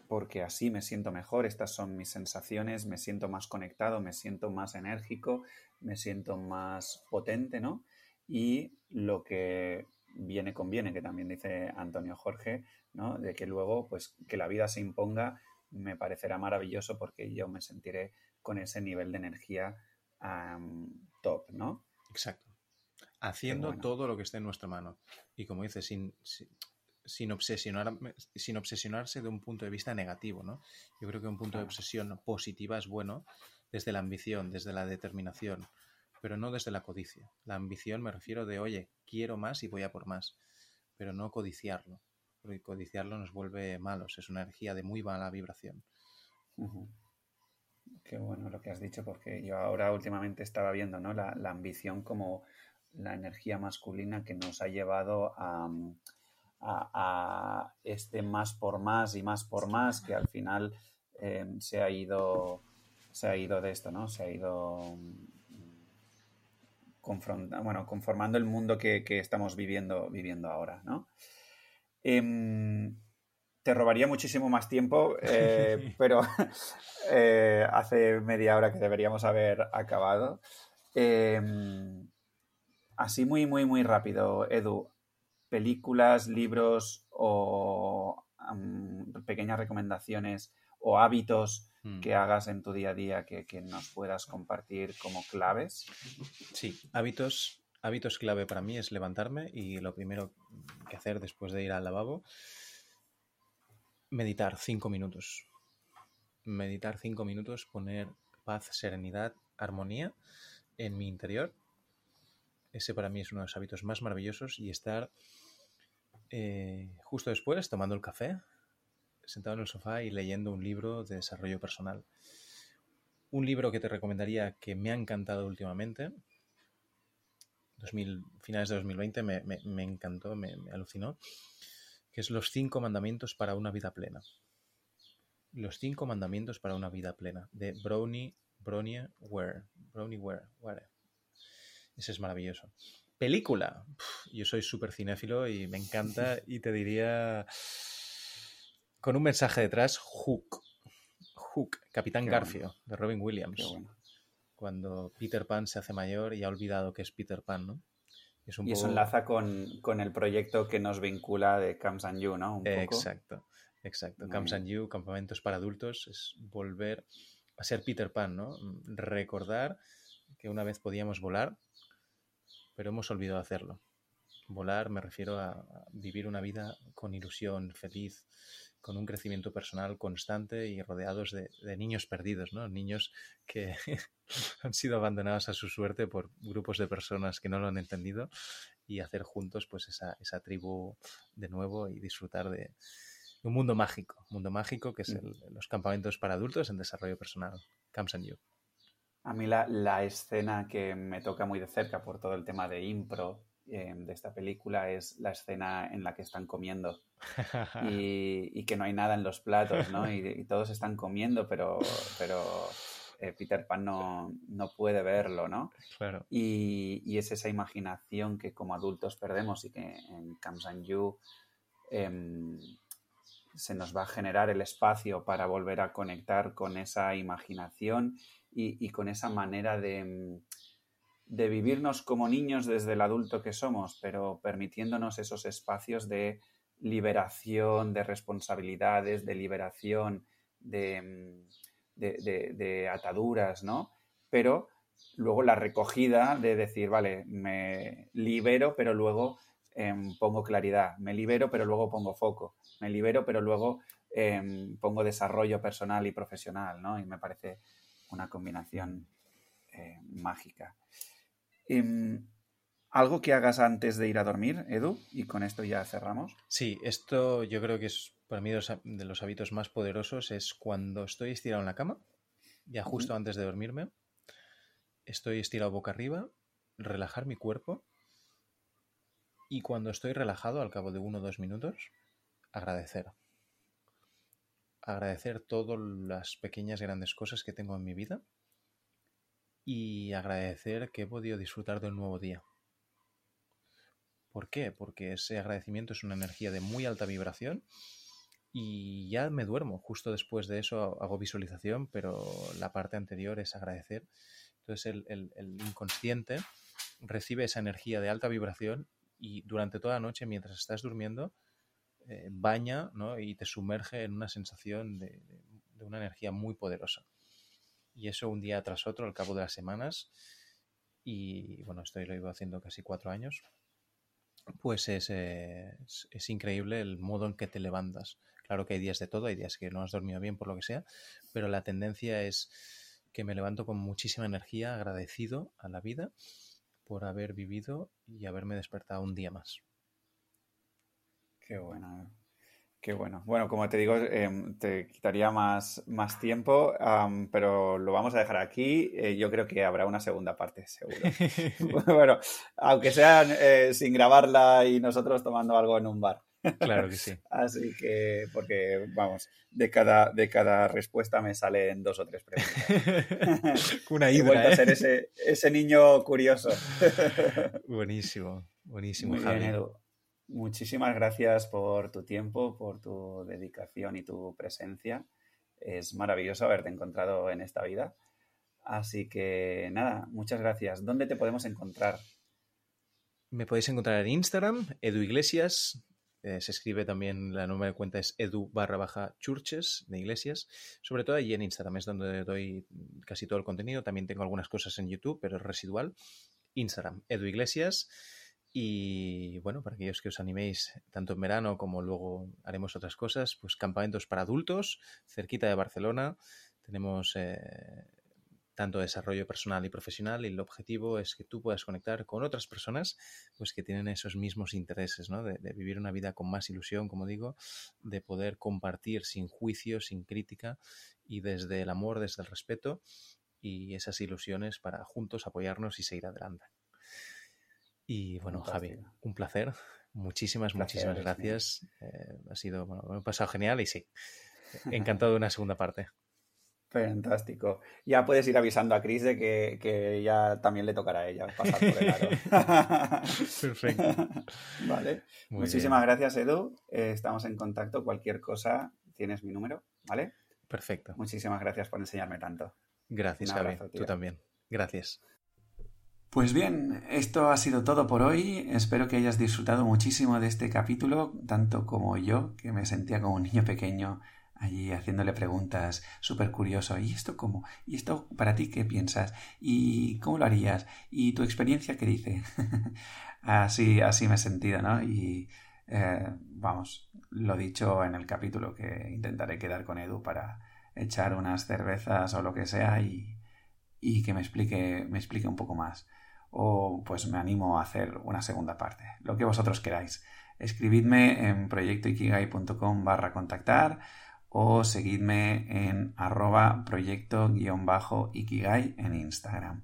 porque así me siento mejor, estas son mis sensaciones, me siento más conectado, me siento más enérgico, me siento más potente, ¿no? Y lo que viene conviene, que también dice Antonio Jorge, ¿no? De que luego, pues, que la vida se imponga me parecerá maravilloso porque yo me sentiré con ese nivel de energía top, ¿no? Exacto. Haciendo todo lo que esté en nuestra mano. Y como dice, sin, sin, obsesionar, sin obsesionarse de un punto de vista negativo, ¿no? Yo creo que un punto de obsesión positiva es bueno desde la ambición, desde la determinación, pero no desde la codicia. La ambición me refiero de, oye, quiero más y voy a por más, pero no codiciarlo, porque codiciarlo nos vuelve malos, es una energía de muy mala vibración. Qué bueno lo que has dicho, porque yo ahora últimamente estaba viendo ¿no? la, la ambición como la energía masculina que nos ha llevado a, a, este más por más y más por más que al final em, se ha ido se ha ido de esto, ¿no? Se ha ido bueno, conformando el mundo que, estamos viviendo, viviendo ahora, ¿no? Em, te robaría muchísimo más tiempo, eh, pero eh, hace media hora que deberíamos haber acabado. Em, así muy, muy, muy rápido, Edu películas, libros o pequeñas recomendaciones o hábitos hmm. que hagas en tu día a día que, nos puedas compartir como claves? Sí, hábitos, hábitos clave para mí es levantarme y lo primero que hacer después de ir al lavabo, meditar cinco minutos. Meditar cinco minutos, poner paz, serenidad, armonía en mi interior ese para mí es uno de los hábitos más maravillosos y estar eh, justo después tomando el café, sentado en el sofá y leyendo un libro de desarrollo personal. Un libro que te recomendaría que me ha encantado últimamente, 2000, finales de 2020, me, encantó, me, alucinó, que es Los cinco mandamientos para una vida plena. Los cinco mandamientos para una vida plena, de Brownie, Brownie Ware. Brownie Ware, Ware. Ese es maravilloso. Película. yo soy súper cinéfilo y me encanta y te diría con un mensaje detrás, Hook. Hook, Capitán Garfio, de Robin Williams. Cuando Peter Pan se hace mayor y ha olvidado que es Peter Pan, ¿no? Y eso enlaza con, el proyecto que nos vincula de Camps and You, ¿no? Exacto, exacto. Camps and You, campamentos para adultos, es volver a ser Peter Pan, ¿no? Recordar que una vez podíamos volar pero hemos olvidado hacerlo. Volar me refiero a, vivir una vida con ilusión, feliz, con un crecimiento personal constante y rodeados de, niños perdidos, ¿no? Niños que han sido abandonados a su suerte por grupos de personas que no lo han entendido y hacer juntos pues esa, esa tribu de nuevo y disfrutar de, un mundo mágico, mundo mágico que es los campamentos para adultos en desarrollo personal, Camps and You. A mí la, escena que me toca muy de cerca por todo el tema de impro em, de esta película es la escena en la que están comiendo y, que no hay nada en los platos, ¿no? Y, todos están comiendo, pero, pero eh, Peter Pan no, puede verlo, ¿no? Claro. Y, es esa imaginación que como adultos perdemos y que en Comes You em, se nos va a generar el espacio para volver a conectar con esa imaginación y, con esa manera de, de, vivirnos como niños desde el adulto que somos, pero permitiéndonos esos espacios de liberación, de responsabilidades, de liberación, de, de, ataduras, ¿no? Pero luego la recogida de decir, vale, me libero, pero luego em, pongo claridad, me libero, pero luego pongo foco, me libero, pero luego em, pongo desarrollo personal y profesional, ¿no? Y me parece una combinación eh, mágica. Em, ¿Algo que hagas antes de ir a dormir, Edu? Y con esto ya cerramos. Sí, esto yo creo que es para mí de los hábitos más poderosos es cuando estoy estirado en la cama, ya justo antes de dormirme, estoy estirado boca arriba, relajar mi cuerpo y cuando estoy relajado al cabo de uno o dos minutos, agradecer. Agradecer todas las pequeñas grandes cosas que tengo en mi vida y agradecer que he podido disfrutar de un nuevo día. ¿Por qué? Porque ese agradecimiento es una energía de muy alta vibración y ya me duermo. Justo después de eso hago visualización, pero la parte anterior es agradecer. Entonces el, inconsciente recibe esa energía de alta vibración y durante toda la noche, mientras estás durmiendo, eh, baña y te sumerge en una sensación de, una energía muy poderosa. Y eso un día tras otro, al cabo de las semanas, y bueno, esto lo ido haciendo casi cuatro años, pues es, es, increíble el modo en que te levantas. Claro que hay días de todo, hay días que no has dormido bien por lo que sea, pero la tendencia es que me levanto con muchísima energía, agradecido a la vida por haber vivido y haberme despertado un día más. Qué bueno. Qué bueno. Bueno, como te digo, em, te quitaría más, más tiempo, pero lo vamos a dejar aquí. Eh, yo creo que habrá una segunda parte, seguro. bueno, aunque sea eh, sin grabarla y nosotros tomando algo en un bar. Claro que sí. Así que, porque, vamos, de cada, de cada respuesta me salen dos o tres preguntas. Una hidra, He a ¿eh? ser ese, ese niño curioso. buenísimo, buenísimo, Muchísimas gracias por tu tiempo, por tu dedicación y tu presencia. Es maravilloso haberte encontrado en esta vida. Así que nada, muchas gracias. ¿Dónde te podemos encontrar? Me podéis encontrar en Instagram, Edu Iglesias, eh, se escribe también, la número de cuenta es edu barra baja churches de iglesias. Sobre todo allí en Instagram es donde doy casi todo el contenido. También tengo algunas cosas en YouTube, pero es residual. Instagram, edu iglesias. Y bueno, para aquellos que os animéis, tanto en verano como luego haremos otras cosas, pues campamentos para adultos, cerquita de Barcelona. Tenemos eh, tanto desarrollo personal y profesional y el objetivo es que tú puedas conectar con otras personas pues que tienen esos mismos intereses, ¿no? De, vivir una vida con más ilusión, como digo, de poder compartir sin juicio, sin crítica y desde el amor, desde el respeto y esas ilusiones para juntos apoyarnos y seguir adelante. Y bueno, Javi, un placer. Muchísimas, muchísimas gracias. Eh, ha sido, bueno, me he pasado genial y sí, encantado de una segunda parte. Fantástico. Ya puedes ir avisando a Chris de que, ya también le tocará a ella pasar por el aro. Perfecto. vale. Muchísimas gracias, Edu. Eh, estamos en contacto. Cualquier cosa, tienes mi número, ¿vale? Perfecto. Muchísimas gracias por enseñarme tanto. Gracias, Javi. Tú también. Gracias. Pues bien, esto ha sido todo por hoy. Espero que hayas disfrutado muchísimo de este capítulo, tanto como yo, que me sentía como un niño pequeño allí haciéndole preguntas, súper curioso. ¿Y esto cómo? ¿Y esto para ti qué piensas? ¿Y cómo lo harías? ¿Y tu experiencia qué dice? así, así me he sentido, ¿no? Y eh, vamos, lo dicho en el capítulo que intentaré quedar con Edu para echar unas cervezas o lo que sea y, y que me explique, me explique un poco más. O pues me animo a hacer una segunda parte, lo que vosotros queráis. Escribidme en proyectoikigai.com barra contactar o seguidme en arroba proyecto-ikigai en Instagram.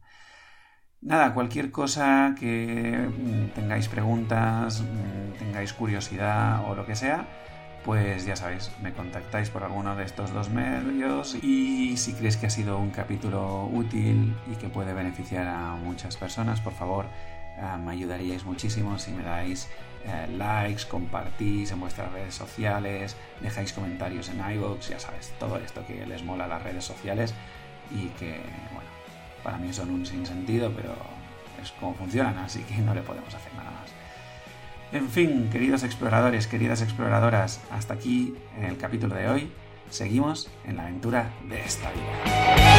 Nada, cualquier cosa que mm, tengáis preguntas, mm, tengáis curiosidad o lo que sea, pues ya sabéis, me contactáis por alguno de estos dos medios y si creéis que ha sido un capítulo útil y que puede beneficiar a muchas personas, por favor, eh, me ayudaríais muchísimo si me dais eh, likes, compartís en vuestras redes sociales, dejáis comentarios en iVoox, ya sabes, todo esto que les mola las redes sociales y que, bueno, para mí son un sinsentido, pero es como funcionan, así que no le podemos hacer nada. En fin, queridos exploradores, queridas exploradoras, hasta aquí el capítulo de hoy. Seguimos en la aventura de esta vida.